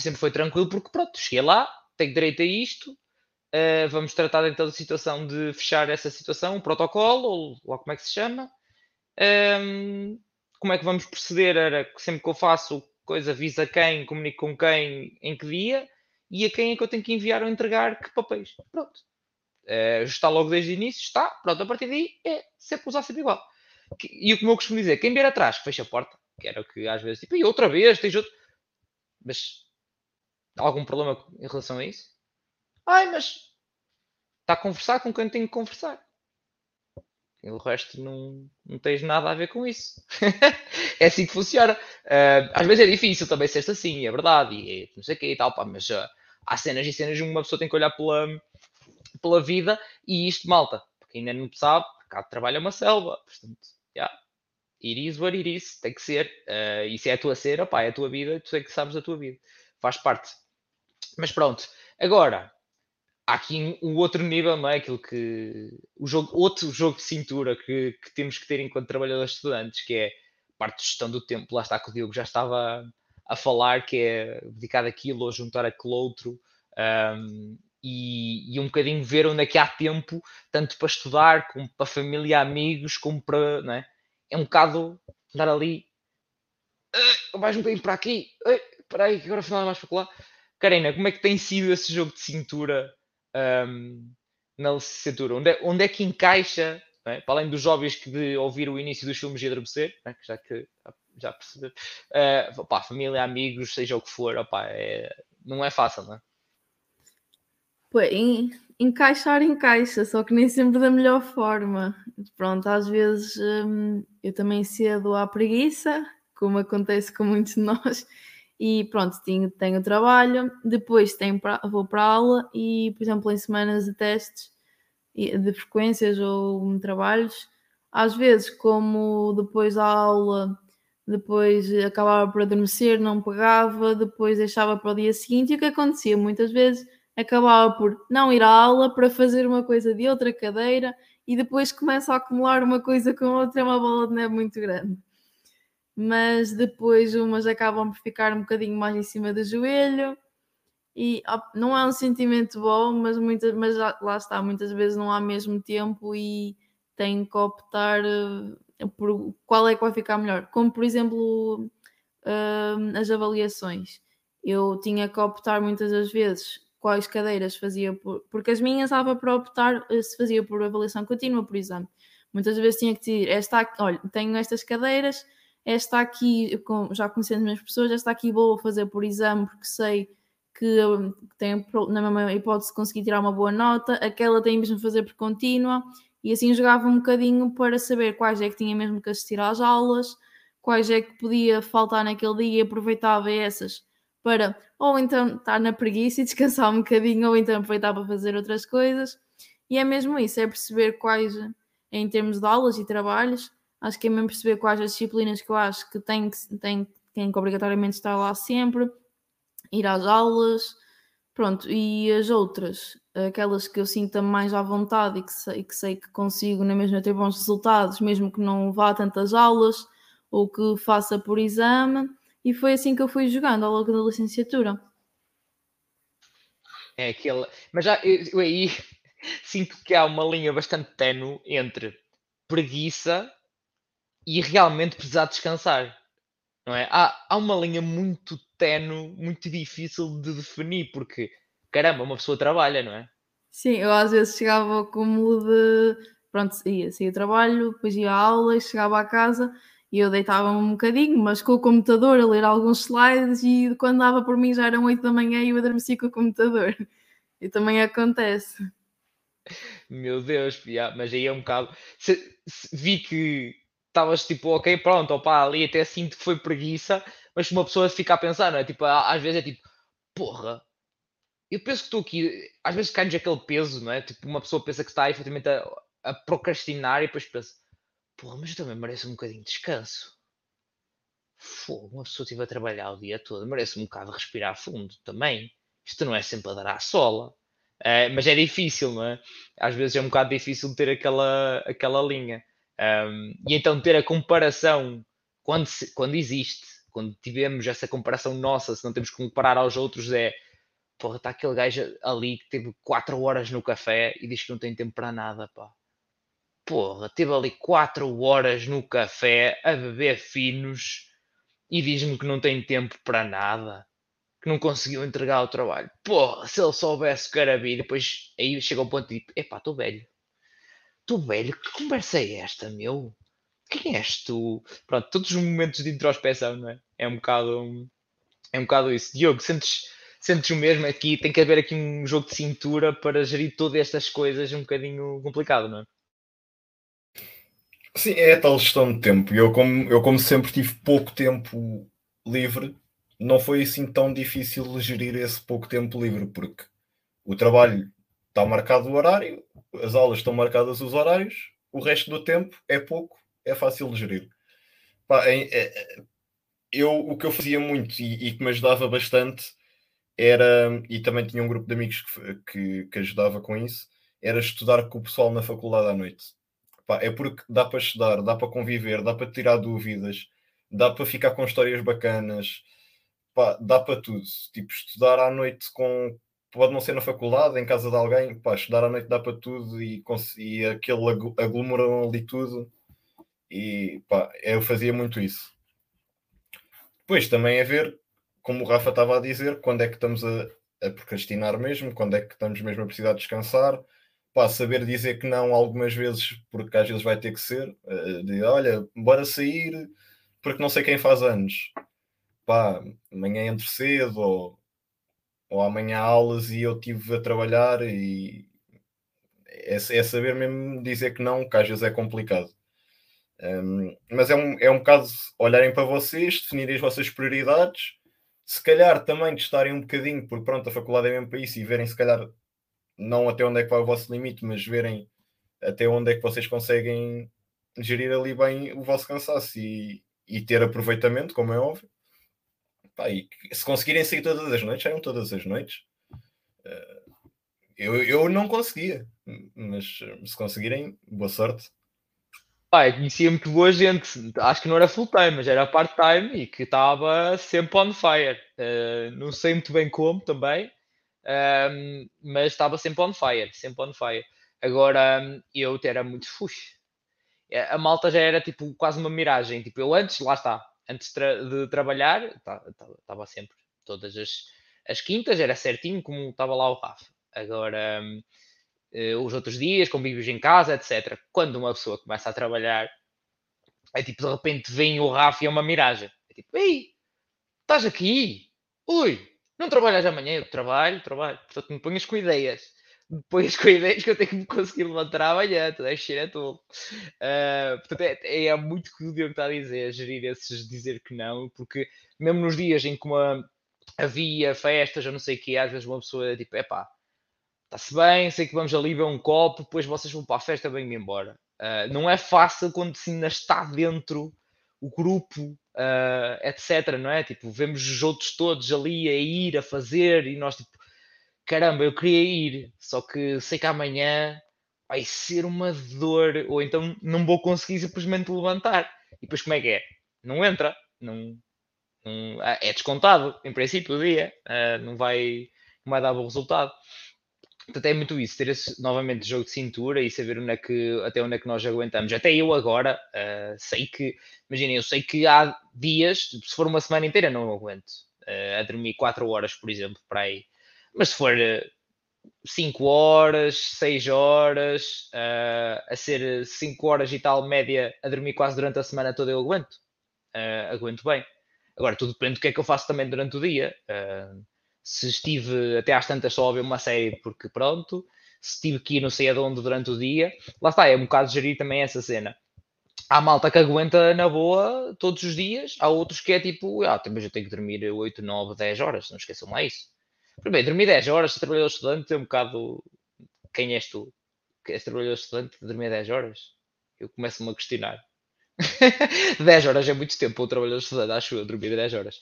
sempre foi tranquilo, porque pronto, cheguei lá, tenho direito a isto, uh, vamos tratar então da situação de fechar essa situação, um protocolo, ou lá como é que se chama. Um, como é que vamos proceder? Era sempre que eu faço coisa, avisa quem, comunico com quem, em que dia, e a quem é que eu tenho que enviar ou entregar que papéis. Pronto. Uh, está logo desde o início, está, pronto, a partir daí é sempre usar sempre igual. E o que eu costumo dizer, quem vier atrás, fecha a porta, que era o que às vezes, tipo, e outra vez, tens outro. Mas há algum problema em relação a isso? Ai, mas está a conversar com quem tem que conversar. E o resto não, não tens nada a ver com isso. [laughs] é assim que funciona. Uh, às vezes é difícil também ser assim, é verdade, e é, não sei o que e tal, pá, mas uh, há cenas e cenas, uma pessoa tem que olhar pela, pela vida e isto, malta, porque ainda não sabe, cá trabalho é uma selva, portanto, yeah, it is what it is, tem que ser. Uh, e se é a tua cera, pá, é a tua vida, tu é que sabes da tua vida, faz parte. Mas pronto, agora, há aqui um outro nível, não é? Aquilo que. O jogo, outro jogo de cintura que, que temos que ter enquanto trabalhadores estudantes, que é parte de gestão do tempo. Lá está que o Diogo já estava a falar, que é dedicar aquilo ou juntar aquele outro. Um, e, e, um bocadinho ver onde é que há tempo, tanto para estudar, como para família, amigos, como para. Não é? é um bocado andar ali. Uh, mais um bocadinho para aqui. Uh, espera aí, que agora afinal é mais para lá. Karina, como é que tem sido esse jogo de cintura um, na licenciatura? Onde é, onde é que encaixa, é? para além dos jovens que de ouvir o início dos filmes de adormecer, é? já que já perceber, uh, família, amigos, seja o que for, é, não é fácil, não é?
Encaixar encaixa, só que nem sempre da melhor forma. Pronto, às vezes hum, eu também cedo à preguiça, como acontece com muitos de nós, e pronto, tenho, tenho trabalho, depois tenho pra, vou para a aula e, por exemplo, em semanas de testes de frequências ou trabalhos, às vezes, como depois da aula, depois acabava por adormecer, não pegava, depois deixava para o dia seguinte, e o que acontecia muitas vezes acabava por não ir à aula para fazer uma coisa de outra cadeira e depois começa a acumular uma coisa com outra, é uma bola de neve muito grande mas depois umas acabam por ficar um bocadinho mais em cima do joelho e não é um sentimento bom, mas, muitas, mas lá está, muitas vezes não há mesmo tempo e tem que optar uh, por qual é que vai ficar melhor. Como por exemplo uh, as avaliações. Eu tinha que optar muitas das vezes quais cadeiras fazia por, porque as minhas estava para optar eh, se fazia por avaliação contínua por exame. Muitas vezes tinha que dizer, esta, olha, tenho estas cadeiras, esta aqui, já conhecendo as minhas pessoas, esta aqui vou fazer por exame porque sei que tem, na mesma hipótese, conseguir tirar uma boa nota, aquela tem mesmo fazer por contínua, e assim jogava um bocadinho para saber quais é que tinha mesmo que assistir às aulas, quais é que podia faltar naquele dia e aproveitava essas para ou então estar na preguiça e [laughs] descansar um bocadinho, ou então aproveitar para fazer outras coisas. E é mesmo isso, é perceber quais, em termos de aulas e trabalhos, Acho que é mesmo perceber quais as disciplinas que eu acho que tem que, tem, tem que obrigatoriamente estar lá sempre, ir às aulas, pronto, e as outras, aquelas que eu sinto mais à vontade e que sei, que sei que consigo na mesma ter bons resultados, mesmo que não vá a tantas aulas ou que faça por exame, e foi assim que eu fui jogando ao longo da licenciatura.
É aquele, mas já eu, eu aí [laughs] sinto que há uma linha bastante tenue entre preguiça e realmente precisar descansar. Não é? Há, há uma linha muito tenue, muito difícil de definir, porque caramba, uma pessoa trabalha, não é?
Sim, eu às vezes chegava ao cúmulo de pronto, ia, saía trabalho, depois ia à aula, chegava à casa E eu deitava-me um bocadinho, mas com o computador a ler alguns slides e quando dava por mim já eram 8 da manhã e eu adormeci com o computador. [laughs] E também acontece.
Meu Deus, mas aí é um bocado. Vi que estavas tipo, ok, pronto, opa, ali até sinto que foi preguiça, mas uma pessoa fica a pensar, não é? Tipo, às vezes é tipo, porra, eu penso que estou aqui, às vezes cai-nos aquele peso, não é? Tipo, uma pessoa pensa que está efetivamente a, a procrastinar e depois pensa, porra, mas eu também mereço um bocadinho de descanso. Fogo, uma pessoa estive a trabalhar o dia todo, merece um bocado respirar fundo também. Isto não é sempre a dar à sola. Uh, mas é difícil, não é? Às vezes é um bocado difícil ter aquela, aquela linha. Um, e então ter a comparação quando, se, quando existe, quando tivemos essa comparação nossa, se não temos que comparar aos outros, é porra, está aquele gajo ali que teve 4 horas no café e diz que não tem tempo para nada, pá. Porra, teve ali 4 horas no café a beber finos e diz-me que não tem tempo para nada que não conseguiu entregar o trabalho. Pô, se ele soubesse que era vir, depois aí chega ao ponto de tipo, epá, estou velho. Estou velho, que conversa é esta, meu? Quem és tu? Pronto, todos os momentos de introspeção, não é? É um bocado, é um bocado isso. Diogo, sentes, sentes o mesmo aqui? Tem que haver aqui um jogo de cintura para gerir todas estas coisas um bocadinho complicado, não é?
Sim, é a tal gestão de tempo. Eu como, eu, como sempre, tive pouco tempo livre não foi assim tão difícil gerir esse pouco tempo livre, porque o trabalho está marcado o horário, as aulas estão marcadas os horários, o resto do tempo é pouco, é fácil de gerir. Pá, é, é, eu, o que eu fazia muito e, e, que me ajudava bastante era, e também tinha um grupo de amigos que, que, que ajudava com isso, era estudar com o pessoal na faculdade à noite. Pá, é porque dá para estudar, dá para conviver, dá para tirar dúvidas, dá para ficar com histórias bacanas, pá, dá para tudo. Tipo, estudar à noite com. Pode não ser na faculdade, em casa de alguém, pá, estudar à noite dá para tudo e, e aquele aglomeram ali tudo. E pá, eu fazia muito isso. Depois também é ver, como o Rafa estava a dizer, quando é que estamos a, a procrastinar mesmo, quando é que estamos mesmo a precisar descansar. Pá, saber dizer que não algumas vezes, porque às vezes vai ter que ser, uh, de olha, bora sair, porque não sei quem faz anos pá, amanhã entro cedo ou, ou amanhã aulas e eu estive a trabalhar e é, é, saber mesmo dizer que não, que às vezes é complicado. Um, mas é um, é um bocado olharem para vocês, definirem as vossas prioridades, se calhar também testarem um bocadinho, porque pronto, a faculdade é mesmo para isso, e verem se calhar não até onde é que vai o vosso limite, mas verem até onde é que vocês conseguem gerir ali bem o vosso cansaço e, e ter aproveitamento, como é óbvio. Pá, e se conseguirem sair todas as noites, saiam todas as noites. Eh, eu, eu não conseguia, mas se conseguirem, boa sorte.
Pá, eu conhecia muito boa gente, acho que não era full time, mas era part-time e que estava sempre on fire. Uh, não sei muito bem como também, ehm, mas estava sempre on fire, sempre on fire. Agora eu era muito fuxo. A malta já era tipo quase uma miragem. Tipo, eu antes, lá está, antes de, tra de trabalhar, estava sempre todas as, as quintas, era certinho como estava lá o Rafa. Agora, uh, os outros dias, convívios em casa, etc. Quando uma pessoa começa a trabalhar, é tipo, de repente vem o Rafa e é uma miragem. É tipo, ei, estás aqui? Ui, não trabalhas amanhã? Eu trabalho, trabalho. Portanto, me ponhas com ideias depois com ideias que eu tenho que me conseguir levantar amanhã, tu deves ser a tolo. Uh, portanto, é, é, muito que o Diogo está a dizer, gerir esses dizer que não, porque mesmo nos dias em que uma, havia festas ou não sei o que, às vezes uma pessoa é tipo, epá, está-se bem, sei que vamos ali ver um copo, depois vocês vão para a festa, vêm-me embora. Uh, não é fácil quando se ainda está dentro o grupo, uh, etc, não é? Tipo, vemos os outros todos ali a ir, a fazer, e nós tipo, caramba, eu queria ir, só que sei que amanhã vai ser uma dor, ou então não vou conseguir simplesmente levantar. E depois como é que é? Não entra, não, não ah, é descontado, em princípio, o dia, uh, não, vai, não vai dar bom resultado. Portanto, é muito isso, ter esse, novamente jogo de cintura e saber onde é que, até onde é que nós aguentamos. Até eu agora uh, sei que, imaginem, eu sei que há dias, se for uma semana inteira, não aguento. Uh, a dormir 4 horas, por exemplo, para aí mas se for 5 horas, 6 horas, uh, a ser 5 horas e tal média a dormir quase durante a semana toda, eu aguento. Uh, aguento bem. Agora, tudo depende do que é que eu faço também durante o dia. Uh, se estive até às tantas só a ver uma série, porque pronto, se tive que ir não sei aonde durante o dia, lá está, é um bocado gerir também essa cena. Há malta que aguenta na boa todos os dias, há outros que é tipo, ah, mas eu tenho que dormir 8, 9, 10 horas, não esqueçam lá isso. Primeiro, dormir 10 horas, se trabalhador estudante, é um bocado. Quem és tu? Que és trabalhador estudante dormir 10 horas? Eu começo-me a questionar. [laughs] 10 horas é muito tempo para um trabalhador estudante, acho eu, dormir 10 horas.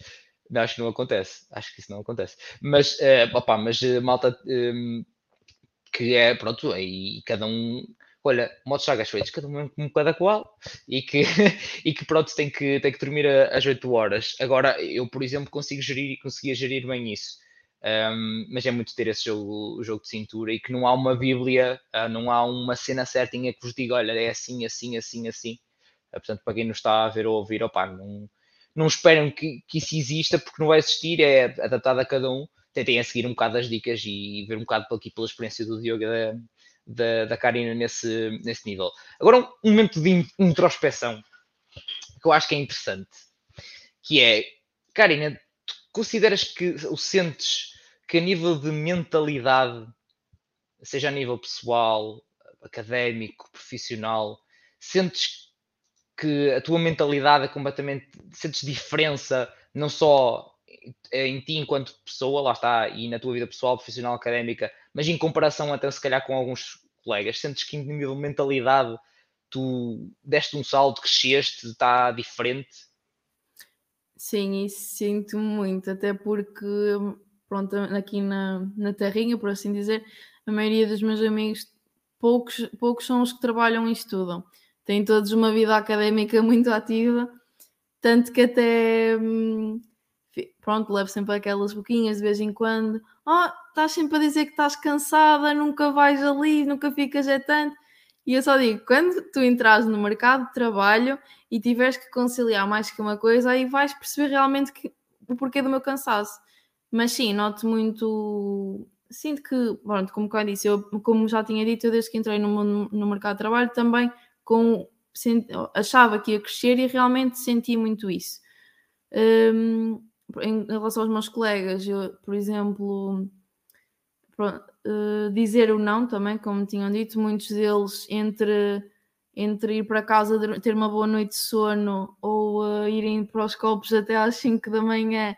Não, acho que não acontece. Acho que isso não acontece. Mas, uh, mas uh, malta um, que é, pronto, aí cada um. Olha, modos chagas feitos, cada um um cada qual, e que, [laughs] e que pronto, tem que, tem que dormir às 8 horas. Agora, eu, por exemplo, consigo gerir, conseguia gerir bem isso. Um, mas é muito ter esse jogo, jogo de cintura e que não há uma bíblia, uh, não há uma cena certinha que vos diga, olha, é assim, assim, assim, assim. Uh, portanto, para quem nos está a ver ou ouvir, opa, não, não esperem que, que isso exista porque não vai existir, é adaptado a cada um. Tentem a seguir um bocado as dicas e ver um bocado aqui pela experiência do Diogo da, da, da Karina nesse, nesse nível. Agora, um momento de introspeção que eu acho que é interessante, que é, Karina, tu consideras que o sentes que a nível de mentalidade, seja a nível pessoal, académico, profissional, sentes que a tua mentalidade é completamente. sentes diferença, não só em ti enquanto pessoa, lá está, e na tua vida pessoal, profissional, académica, mas em comparação até se calhar com alguns colegas, sentes que em nível de mentalidade tu deste um salto, cresceste, está diferente?
Sim, isso sinto muito, até porque pronto, aqui na, na terrinha, por assim dizer, a maioria dos meus amigos, poucos, poucos são os que trabalham e estudam. Têm todos uma vida académica [laughs] muito ativa, tanto que até, hum, pronto, levo sempre aquelas boquinhas de vez em quando. Oh, estás sempre a dizer que estás cansada, nunca vais ali, nunca ficas é tanto. E eu só digo, quando tu entras no mercado de trabalho e tiveres que conciliar mais que uma coisa, aí vais perceber realmente que, o porquê do meu cansaço. Mas sim, noto muito. Sinto que, pronto, como eu disse, eu, como já tinha dito, eu desde que entrei no, no mercado de trabalho também com, achava que ia crescer e realmente senti muito isso. Um, em relação aos meus colegas, eu, por exemplo, pronto, uh, dizer o não também, como tinham dito, muitos deles entre, entre ir para casa ter uma boa noite de sono ou uh, irem para os copos até às 5 da manhã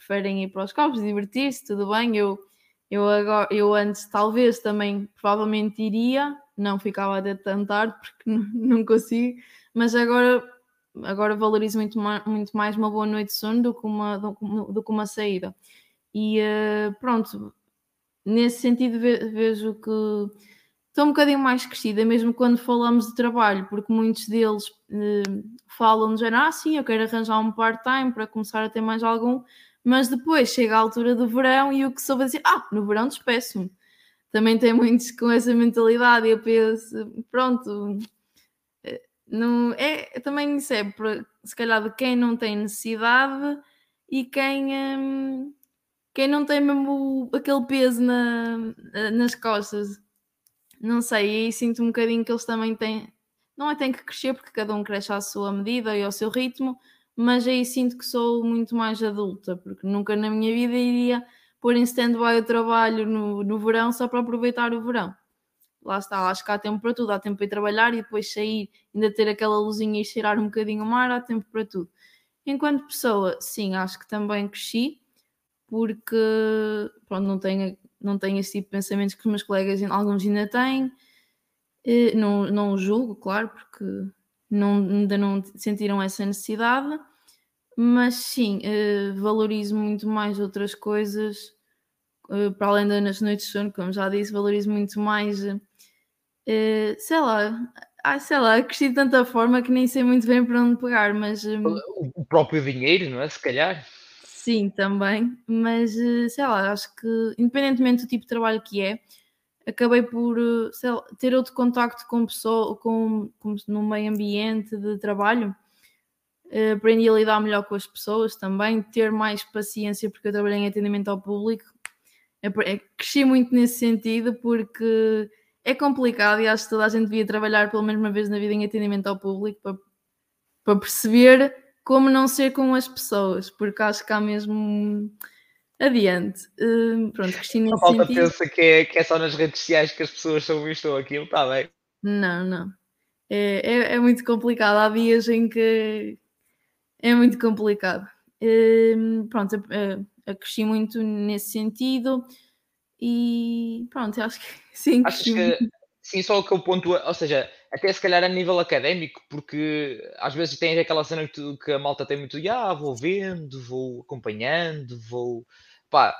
preferem ir para os copos, divertir-se, tudo bem. Eu, eu, agora, eu antes talvez também provavelmente iria, não ficava até tão tarde porque [laughs] não, consigo, mas agora, agora valorizo muito mais, muito mais uma boa noite de sono do que uma, do, que uma saída. E uh, pronto, nesse sentido vejo que estou um bocadinho mais crescida, mesmo quando falamos de trabalho, porque muitos deles uh, falam de género, ah sim, eu quero arranjar um part-time para começar a ter mais algum, mas depois chega a altura do verão e o que soube dizer, ah, no verão despeço-me. Também tem muitos com essa mentalidade e eu penso, pronto, eh, não, é, também isso é se calhar de quem não tem necessidade e quem, hum, quem não tem mesmo aquele peso na, nas costas. Não sei, e sinto um bocadinho que eles também têm, não é têm que crescer porque cada um cresce à sua medida e ao seu ritmo, mas aí sinto que sou muito mais adulta, porque nunca na minha vida iria pôr em stand-by o trabalho no, no verão só para aproveitar o verão. Lá está, acho que há tempo para tudo, há tempo para ir trabalhar e depois sair, ainda ter aquela luzinha e cheirar um bocadinho o mar, há tempo para tudo. Enquanto pessoa, sim, acho que também cresci, porque pronto, não tenho, não tenho esse tipo de pensamentos que os meus colegas, alguns ainda têm. Eh, não, não julgo, claro, porque não, ainda não sentiram essa necessidade, mas sim, uh, valorizo muito mais outras coisas, uh, para além das noites de sono, como já disse, valorizo muito mais, uh, sei lá, ah, sei lá, cresci de tanta forma que nem sei muito bem para onde pegar, mas...
o próprio dinheiro, não é? Se calhar.
Sim, também, mas sei lá, acho que independentemente do tipo de trabalho que é, acabei por lá, ter outro contacto com pessoa, com, com no meio ambiente de trabalho. Uh, aprendi a lidar melhor com as pessoas também, ter mais paciência, porque eu trabalhei em atendimento ao público é, é, cresci muito nesse sentido porque é complicado e acho que toda a gente devia trabalhar pelo menos uma vez na vida em atendimento ao público para, para perceber como não ser com as pessoas, porque acho que há mesmo adiante. Uh, pronto, cresci nesse
falta
sentido.
pensa que é, que é só nas redes sociais que as pessoas são isto ou aquilo, está bem.
Não, não. É, é, é, muito complicado. Há dias em que é muito complicado. Uh, pronto, uh, eu cresci muito nesse sentido e pronto, acho que [laughs] sim.
Acho que sim, só que o ponto, ou seja, até se calhar a nível académico, porque às vezes tem aquela cena que, tu, que a malta tem muito, ah, vou vendo, vou acompanhando, vou pá,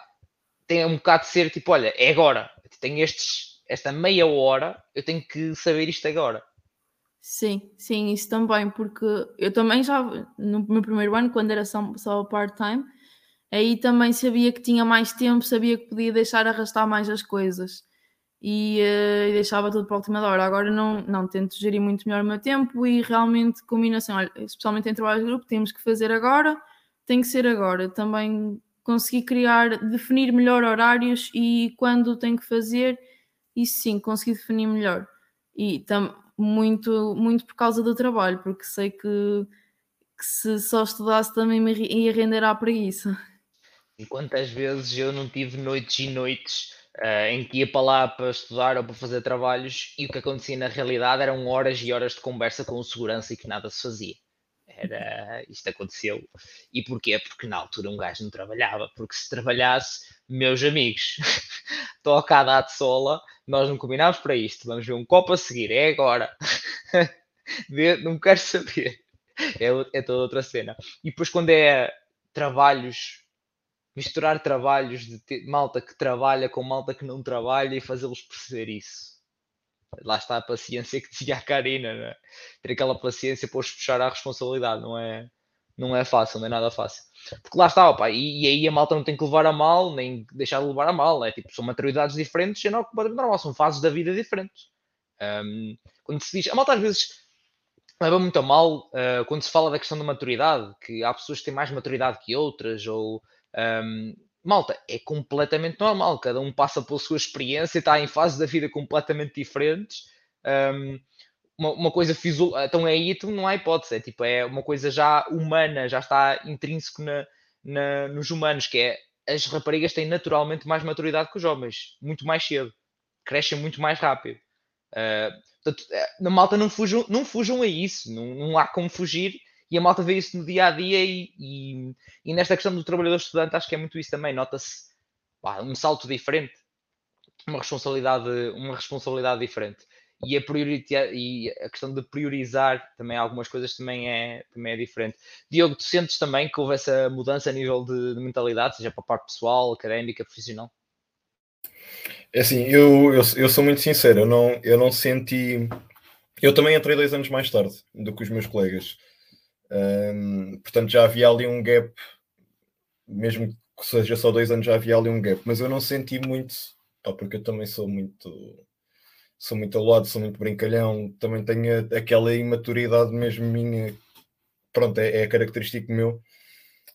tem um bocado de ser tipo, olha, é agora, tenho estes, esta meia hora, eu tenho que saber isto agora.
Sim, sim, isso também, porque eu também já no meu primeiro ano, quando era só, só part-time, aí também sabia que tinha mais tempo, sabia que podia deixar arrastar mais as coisas e, uh, deixava tudo para a última hora. Agora não, não tento gerir muito melhor o meu tempo e realmente combinação, olha, especialmente em trabalho de grupo, temos que fazer agora, tem que ser agora. Também consegui criar, definir melhor horários e quando tenho que fazer, isso sim, consegui definir melhor. E muito, muito por causa do trabalho, porque sei que, que se só estudasse também me ia render à preguiça.
E quantas vezes eu não tive noites e noites uh, em que ia para lá para estudar ou para fazer trabalhos e o que acontecia na realidade eram horas e horas de conversa com o segurança e que nada se fazia. Era, isto aconteceu. E porquê? Porque na altura um gajo não trabalhava. Porque se trabalhasse, meus amigos, [laughs] toca a dar de sola, nós não combinámos para isto. Vamos ver um copo a seguir, é agora. [laughs] não quero saber. É, é toda outra cena. E depois, quando é trabalhos misturar trabalhos de malta que trabalha com malta que não trabalha e fazê-los perceber isso. Lá está a paciência que dizia a Karina, é? ter aquela paciência para os puxar à responsabilidade, não é, não é fácil, não é nada fácil. Porque lá está, opa, e, e, aí a malta não tem que levar a mal, nem deixar de levar a mal, é tipo, são maturidades diferentes, é completamente normal, são fases da vida diferentes. Um, quando se diz, a malta às vezes leva muito a mal uh, quando se fala da questão da maturidade, que há pessoas que têm mais maturidade que outras, ou um, malta, é completamente normal, cada um passa pela sua experiência, está em fases da vida completamente diferentes. Um, uma, uma, coisa fisiológica, então é aí então não há hipótese, é tipo, é uma coisa já humana, já está intrínseco na, na, nos humanos, que é as raparigas têm naturalmente mais maturidade que os homens, muito mais cedo, crescem muito mais rápido. Uh, portanto, eh, na malta não fujam, não fujam a isso, não, não há como fugir e a malta vê isso no dia a dia e, e, e nesta questão do trabalhador estudante acho que é muito isso também, nota-se um salto diferente, uma responsabilidade, uma responsabilidade diferente. E a, e a questão de priorizar também algumas coisas também é, também é diferente. Diogo, tu sentes também que houve essa mudança a nível de, de mentalidade, seja para a parte pessoal, académica, profissional?
É assim, eu, eu, eu sou muito sincero, eu não, eu não senti. Eu também entrei dois anos mais tarde do que os meus colegas. Um, portanto, já havia ali um gap, mesmo que seja só dois anos, já havia ali um gap, mas eu não senti muito, pá, porque eu também sou muito sou muito alado, sou muito brincalhão, também tenho aquela imaturidade mesmo minha, pronto, é, é característico meu.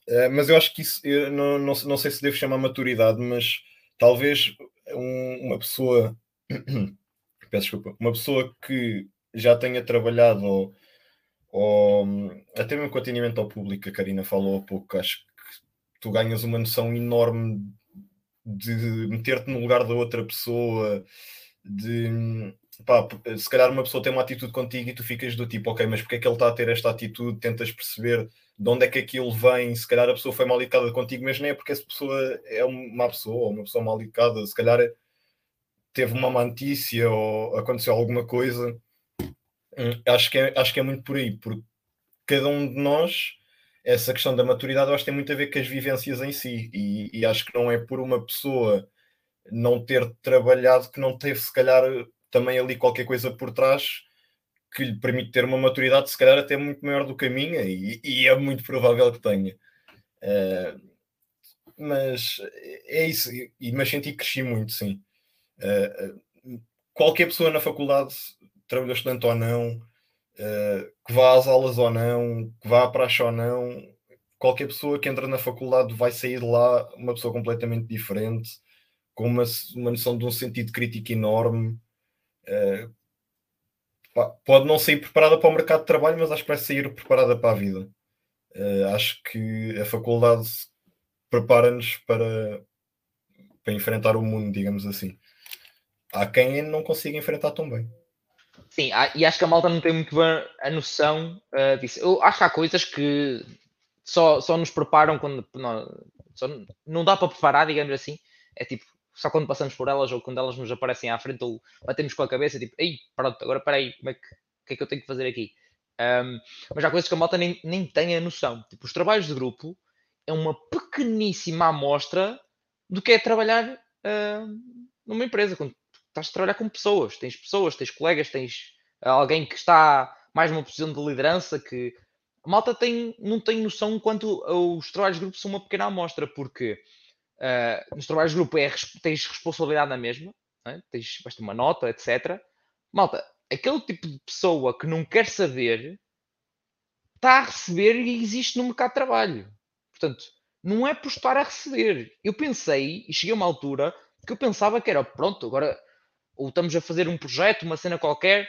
Uh, mas eu acho que isso, eu não, não, não sei se devo chamar maturidade, mas talvez um, uma pessoa, [coughs] peço desculpa, uma pessoa que já tenha trabalhado ou ou até mesmo com atendimento ao público, a Karina falou há pouco, acho que tu ganhas uma noção enorme de meter-te no lugar da outra pessoa, de pá, se calhar uma pessoa tem uma atitude contigo e tu ficas do tipo, ok, mas porque é que ele está a ter esta atitude? Tentas perceber de onde é que aquilo vem, se calhar a pessoa foi mal educada contigo, mas nem é porque essa pessoa é uma pessoa, uma pessoa mal educada, se calhar teve uma mantícia ou aconteceu alguma coisa acho, que é, acho que é muito por aí, porque cada um de nós, essa questão da maturidade, eu acho que tem muito a ver com as vivências em si, e, e acho que não é por uma pessoa não ter trabalhado que não teve, se calhar, também ali qualquer coisa por trás que lhe permite ter uma maturidade, se calhar, até muito maior do que a minha, e, e é muito provável que tenha. Uh, mas é isso, e, mas senti que cresci muito, sim. Uh, qualquer pessoa na faculdade trabalhou estudante ou não, uh, que vá às aulas ou não, que vá à praxe ou não, qualquer pessoa que entra na faculdade vai sair de lá uma pessoa completamente diferente, com uma, uma noção de um sentido crítico enorme. Uh, pode não sair preparada para o mercado de trabalho, mas acho que vai sair preparada para a vida. Uh, acho que a faculdade prepara-nos para, para enfrentar o mundo, digamos assim. Há quem não consiga enfrentar tão bem.
Sim, e acho que a malta não tem muito bem a noção uh, disso. Eu acho que há coisas que só, só nos preparam quando. Não, só, não dá para preparar, digamos assim. É tipo, só quando passamos por elas ou quando elas nos aparecem à frente ou batemos com a cabeça, tipo, ei, pronto, agora peraí, como é que, o que é que eu tenho que fazer aqui? Um, mas há coisas que a malta nem, nem tem a noção. Tipo, os trabalhos de grupo é uma pequeníssima amostra do que é trabalhar uh, numa empresa. Quando estás a trabalhar com pessoas, tens pessoas, tens colegas, tens alguém que está mais numa posição de liderança que a malta tem, não tem noção quanto os trabalhos de grupo são uma pequena amostra, porque uh, nos trabalhos de grupo é, tens responsabilidade na mesma, é? tens vais uma nota, etc. Malta, aquele tipo de pessoa que não quer saber está a receber e existe no mercado de trabalho. Portanto, não é por estar a receber. Eu pensei, e cheguei a uma altura, que eu pensava que era, pronto, agora ou estamos a fazer um projeto, uma cena qualquer,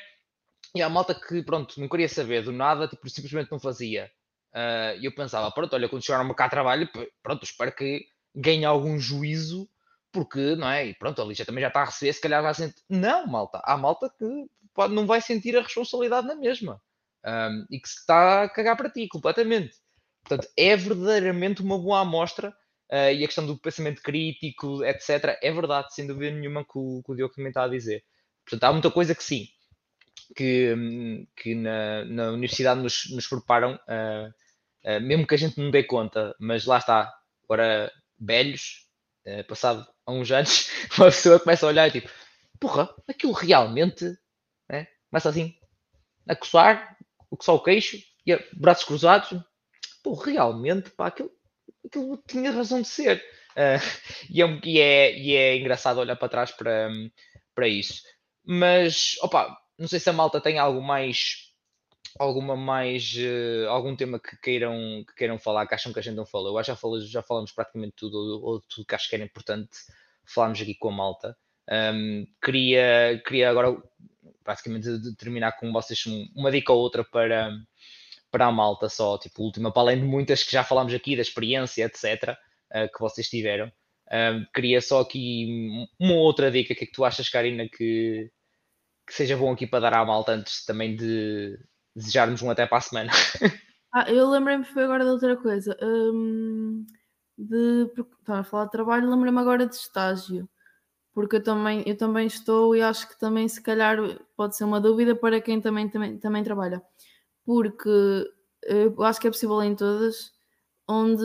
e há malta que, pronto, não queria saber do nada, tipo, simplesmente não fazia. Uh, e eu pensava, pronto, olha, quando chegar no mercado trabalho, pronto, espero que ganhe algum juízo, porque, não é? E pronto, ali já também já está a receber, se calhar vai sentir. Não, malta, há malta que pode, não vai sentir a responsabilidade na mesma. Um, e que se está a cagar para ti completamente. Portanto, é verdadeiramente uma boa amostra uh, e a questão do pensamento crítico, etc., é verdade, sem dúvida nenhuma, que o, que o Diogo também está a dizer. Portanto, há muita coisa que sim, que, que na, na universidade nos, nos preparam, uh, uh, mesmo que a gente não dê conta, mas lá está, agora velhos, passado há uns anos, [laughs] uma pessoa começa a olhar e tipo, porra, aquilo realmente, né? começa assim, a coçar, o que só o queixo, e braços cruzados, pô, realmente, pá, aquilo, aquilo tinha razão de ser. Uh, [laughs] e, é, e, é, e é engraçado olhar para trás para, para isso. Mas, opa, não sei se a malta tem algo mais alguma mais uh, algum tema que queiram que queiram falar que acham que a gente não falou eu já falamos, já falamos praticamente tudo ou tudo que acho que era importante falarmos aqui com a malta um, queria queria agora praticamente terminar com vocês uma dica ou outra para para a malta só, tipo, última, para além de muitas que já falámos aqui, da experiência, etc., uh, eh, que vocês tiveram. Uh, queria só aqui uma outra dica, que é que tu achas, Karina, que, que seja bom aqui para dar à malta antes também de desejarmos um até para a semana. [laughs]
ah, eu lembrei-me foi agora de outra coisa. Um, de, estava a falar de trabalho, lembrei-me agora de estágio. Porque eu também, eu também estou e acho que também se calhar pode ser uma dúvida para quem também, também, também trabalha porque eu acho que é possível em todas, onde,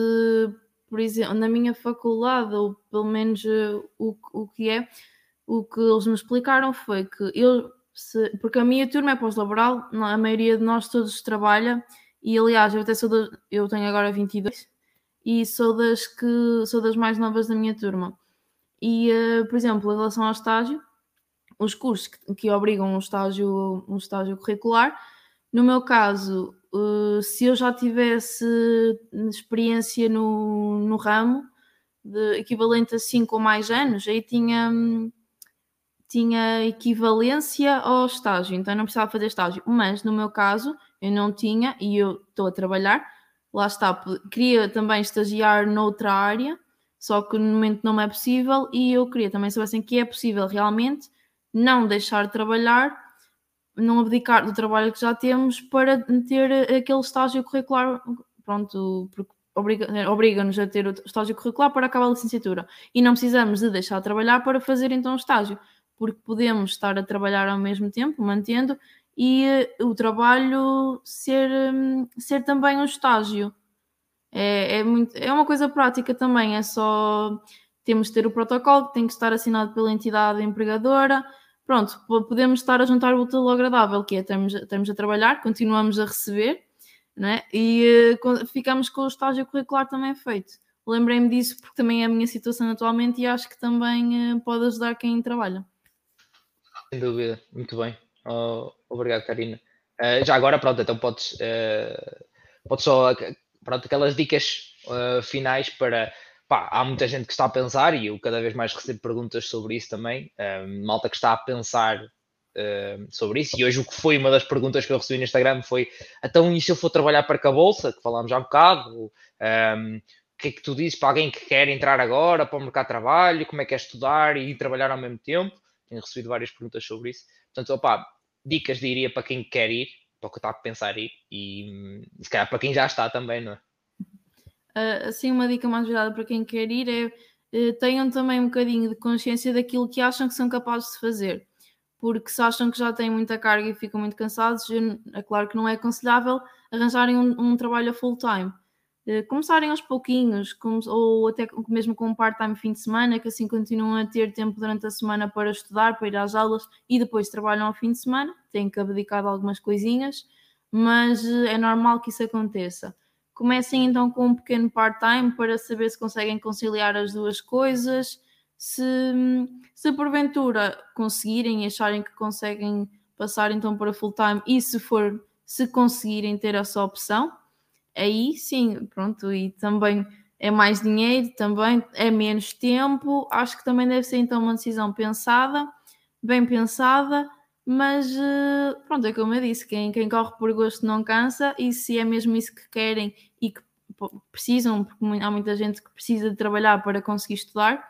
por exemplo, na minha faculdade, ou pelo menos eh, o, o que é, o que eles me explicaram foi que eu, se, porque a minha turma é pós-laboral, a maioria de nós todos trabalha, e aliás, eu até sou da, eu tenho agora 22 e sou das que sou das mais novas da minha turma. E, uh, por exemplo, em relação ao estágio, os cursos que, que obrigam um estágio, um estágio curricular, no meu caso, uh, se eu já tivesse experiência no, no ramo, de, equivalente a 5 ou mais anos, aí tinha, tinha equivalência ao estágio, então eu não precisava fazer estágio. Mas no meu caso, eu não tinha e eu estou a trabalhar. Lá está, queria também estagiar noutra área, só que no momento não é possível e eu queria também saber assim, que é possível realmente não deixar de trabalhar não abdicar do trabalho que já temos para ter aquele estágio curricular, pronto, obriga-nos obriga a ter o estágio curricular para acabar a licenciatura. E não precisamos de deixar de trabalhar para fazer então o estágio, porque podemos estar a trabalhar ao mesmo tempo, mantendo, e uh, o trabalho ser, um, ser também um estágio. É, é, muito, é uma coisa prática também, é só temos de ter o protocolo que tem que estar assinado pela entidade empregadora, pronto, podemos estar a juntar o útil ao agradável, que é estamos, estamos a trabalhar, continuamos a receber, né? e uh, ficamos com o estágio curricular também feito. Lembrei-me disso porque também é a minha situação atualmente e acho que também uh, pode ajudar quem trabalha.
Sem dúvida, muito bem. Oh, obrigado, Karina. Uh, já agora, pronto, então podes, podes só, pronto, aquelas dicas finais para pá, há muita gente que está a pensar, e eu cada vez mais recebo perguntas sobre isso também, um, malta que está a pensar uh, sobre isso, e hoje o que foi uma das perguntas que eu recebi no Instagram foi, então e se eu for trabalhar para a Bolsa, que falámos já um bocado, um, o que é que tu dizes para alguém que quer entrar agora para o mercado de trabalho, como é que é estudar e trabalhar ao mesmo tempo? Tenho recebido várias perguntas sobre isso. Portanto, opá, dicas diria para quem quer ir, para o que está a pensar ir, e se calhar para quem já está também, não é?
Uh, assim, uma dica mais virada para quem quer ir é uh, tenham também um bocadinho de consciência daquilo que acham que são capazes de fazer. Porque se acham que já têm muita carga e ficam muito cansados, é claro que não é aconselhável arranjarem um, um trabalho a full time. Uh, começarem aos pouquinhos, ou até mesmo com um part-time fim de semana, que assim continuam a ter tempo durante a semana para estudar, para ir às aulas e depois trabalham ao fim de semana. Têm que abdicar de algumas coisinhas, mas é normal que isso aconteça Comecem então com um pequeno part-time para saber se conseguem conciliar as duas coisas. Se, se porventura conseguirem e acharem que conseguem passar então para full-time e se for se conseguirem ter essa opção, aí sim, pronto, e também é mais dinheiro, também é menos tempo. Acho que também deve ser então uma decisão pensada, bem pensada mas eh, pronto, é como eu disse: quem, quem corre por gosto não cansa, e se é mesmo isso que querem e que precisam, porque há muita gente que precisa de trabalhar para conseguir estudar,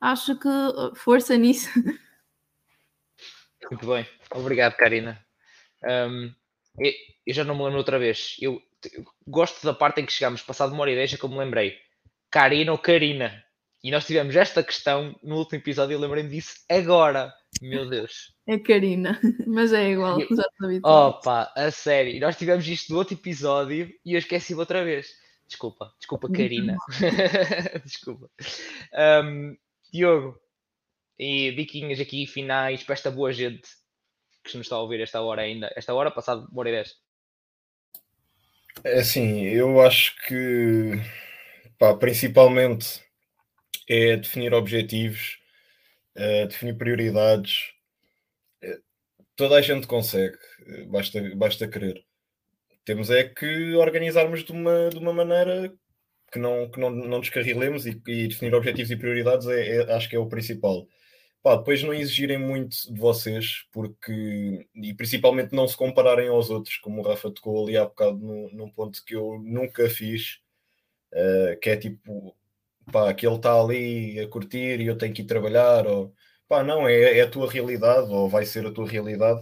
acho que eh, força nisso. [laughs]
Muito bem, obrigado, Karina. Um, eu, eu, já não me lembro outra vez. Eu, eu, gosto da parte em que chegamos, passado uma hora e deixa, como me lembrei. Karina ou Karina? E nós tivemos esta questão no último episódio, eu lembrei-me disso agora. Meu Deus. [laughs]
É Karina, [laughs] mas é igual, [laughs]
já estou Opa, a sério. E nós tivemos isto no outro episódio e eu esqueci outra vez. Desculpa, desculpa, Karina. desculpa. Um, Diogo, e diquinhas aqui finais para esta boa gente que nos está a ouvir esta hora ainda. Esta hora, passado uma hora e dez.
É assim, eu acho que pá, principalmente é definir objetivos uh, definir prioridades. Uh, toda a gente consegue, uh, basta, basta querer. Temos é que organizarmos de uma, de uma maneira que não, que não, não descarrilemos e, e definir objetivos e prioridades é, é, acho que é o principal. Pá, depois não exigirem muito de vocês, porque e principalmente não se compararem aos outros, como o Rafa tocou ali há bocado num, num ponto que eu nunca fiz, uh, que é tipo pá, que ele está ali a curtir e eu tenho que ir trabalhar, ou pá, não, é, é a tua realidade, ou vai ser a tua realidade,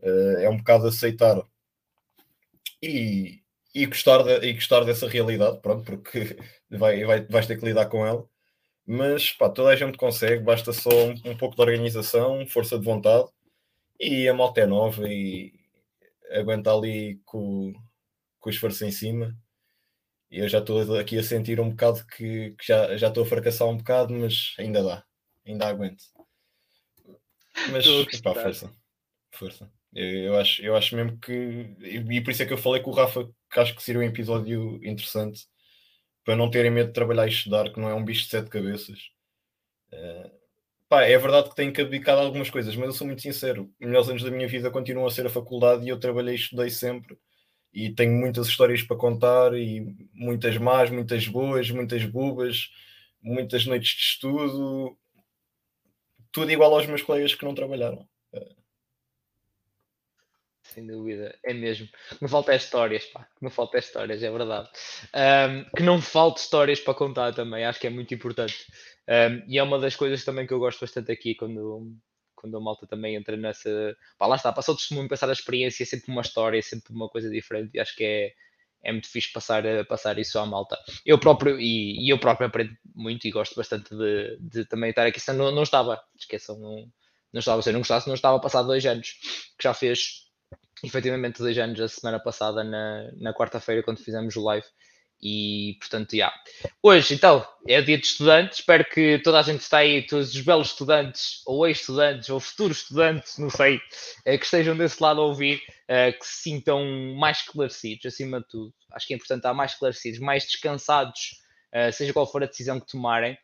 uh, é um bocado aceitar e, e, gostar de, e gostar dessa realidade, pronto, porque [laughs] vai, vai, vais ter que lidar com ela. Mas pá, toda a gente consegue, basta só um, um pouco de organização, força de vontade e a malta é nova e aguenta ali com, com o esforço em cima e eu já estou aqui a sentir um bocado que, que, já, já estou a fracassar um bocado, mas ainda dá, ainda aguento. Mas pá, força, força. Eu, eu, acho, eu acho mesmo que. E por isso é que eu falei com o Rafa que acho que seria um episódio interessante para não terem medo de trabalhar e estudar, que não é um bicho de sete cabeças. Uh, pá, é verdade que tenho que abdicar de algumas coisas, mas eu sou muito sincero. Os melhores anos da minha vida continuam a ser a faculdade e eu trabalhei e estudei sempre e tenho muitas histórias para contar e muitas más, muitas boas, muitas bobas, muitas noites de estudo, tudo igual aos meus colegas que não trabalharam.
Sem dúvida, é mesmo. Não falta é histórias, pá. Não falta é histórias, é verdade. Um, que não falte histórias para contar também, acho que é muito importante. Um, e é uma das coisas também que eu gosto bastante aqui quando, quando a malta também entra nessa. Pá, lá está, passou o testemunho, passar a experiência, é sempre uma história, é sempre uma coisa diferente, e acho que é, é muito fixe passar, passar isso à malta. Eu próprio, e, e eu próprio aprendo muito e gosto bastante de, de também estar aqui, senão não, não estava, esqueçam, não, não estava, se eu não gostasse, não estava passado dois anos, que já fez efetivamente dois anos a semana passada na, na quarta-feira quando fizemos o live e portanto, já. Hoje, então, é dia de estudantes. Espero que toda a gente está aí, todos os belos estudantes, ou ex-estudantes, ou futuros estudantes, não sei, eh, que estejam desse lado a ouvir, eh, que se sintam mais esclarecidos, acima de tudo. Acho que é importante estar mais esclarecidos, mais descansados, eh, seja qual for a decisão que tomarem,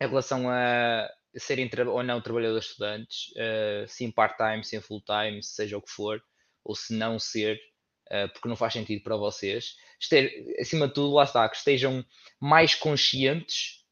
em relação a serem ou não trabalhadores estudantes, sim part-time, sim full-time, seja o que for, ou se não ser porque não faz sentido para vocês. Este, acima de tudo, lá está, que estejam mais conscientes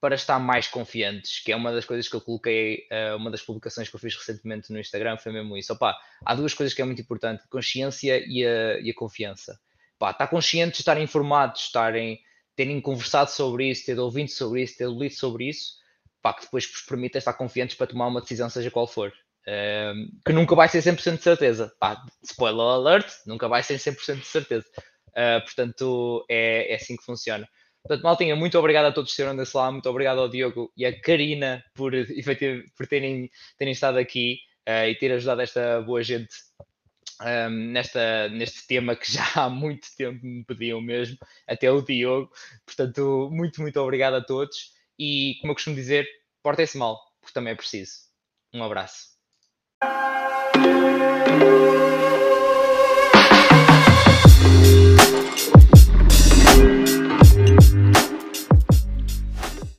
para estar mais confiantes, que é uma das coisas que eu coloquei, uh, uma das publicações que eu fiz recentemente no Instagram foi mesmo isso. Opa, há duas coisas que é muito importante, a consciência e a, e a confiança. Opa, estar consciente, estar informados, estarem, terem conversado sobre isso, ter ouvido sobre isso, ter lido sobre isso, pá, que depois vos permita estar confiantes para tomar uma decisão, seja qual for. Uh, que nunca vai ser 100% de certeza. Pá, spoiler alert, nunca vai ser 100% de certeza. Uh, portanto, é, é assim que funciona. Portanto, Maltinha, muito obrigado a todos que estiveram desse lado, muito obrigado ao Diogo e à Karina por, por terem, terem estado aqui uh, e ter ajudado esta boa gente um, nesta, neste tema que já há muito tempo me pediam mesmo, até o Diogo. Portanto, muito, muito obrigado a todos e, como eu costumo dizer, portem-se mal, porque também é preciso. Um abraço. Música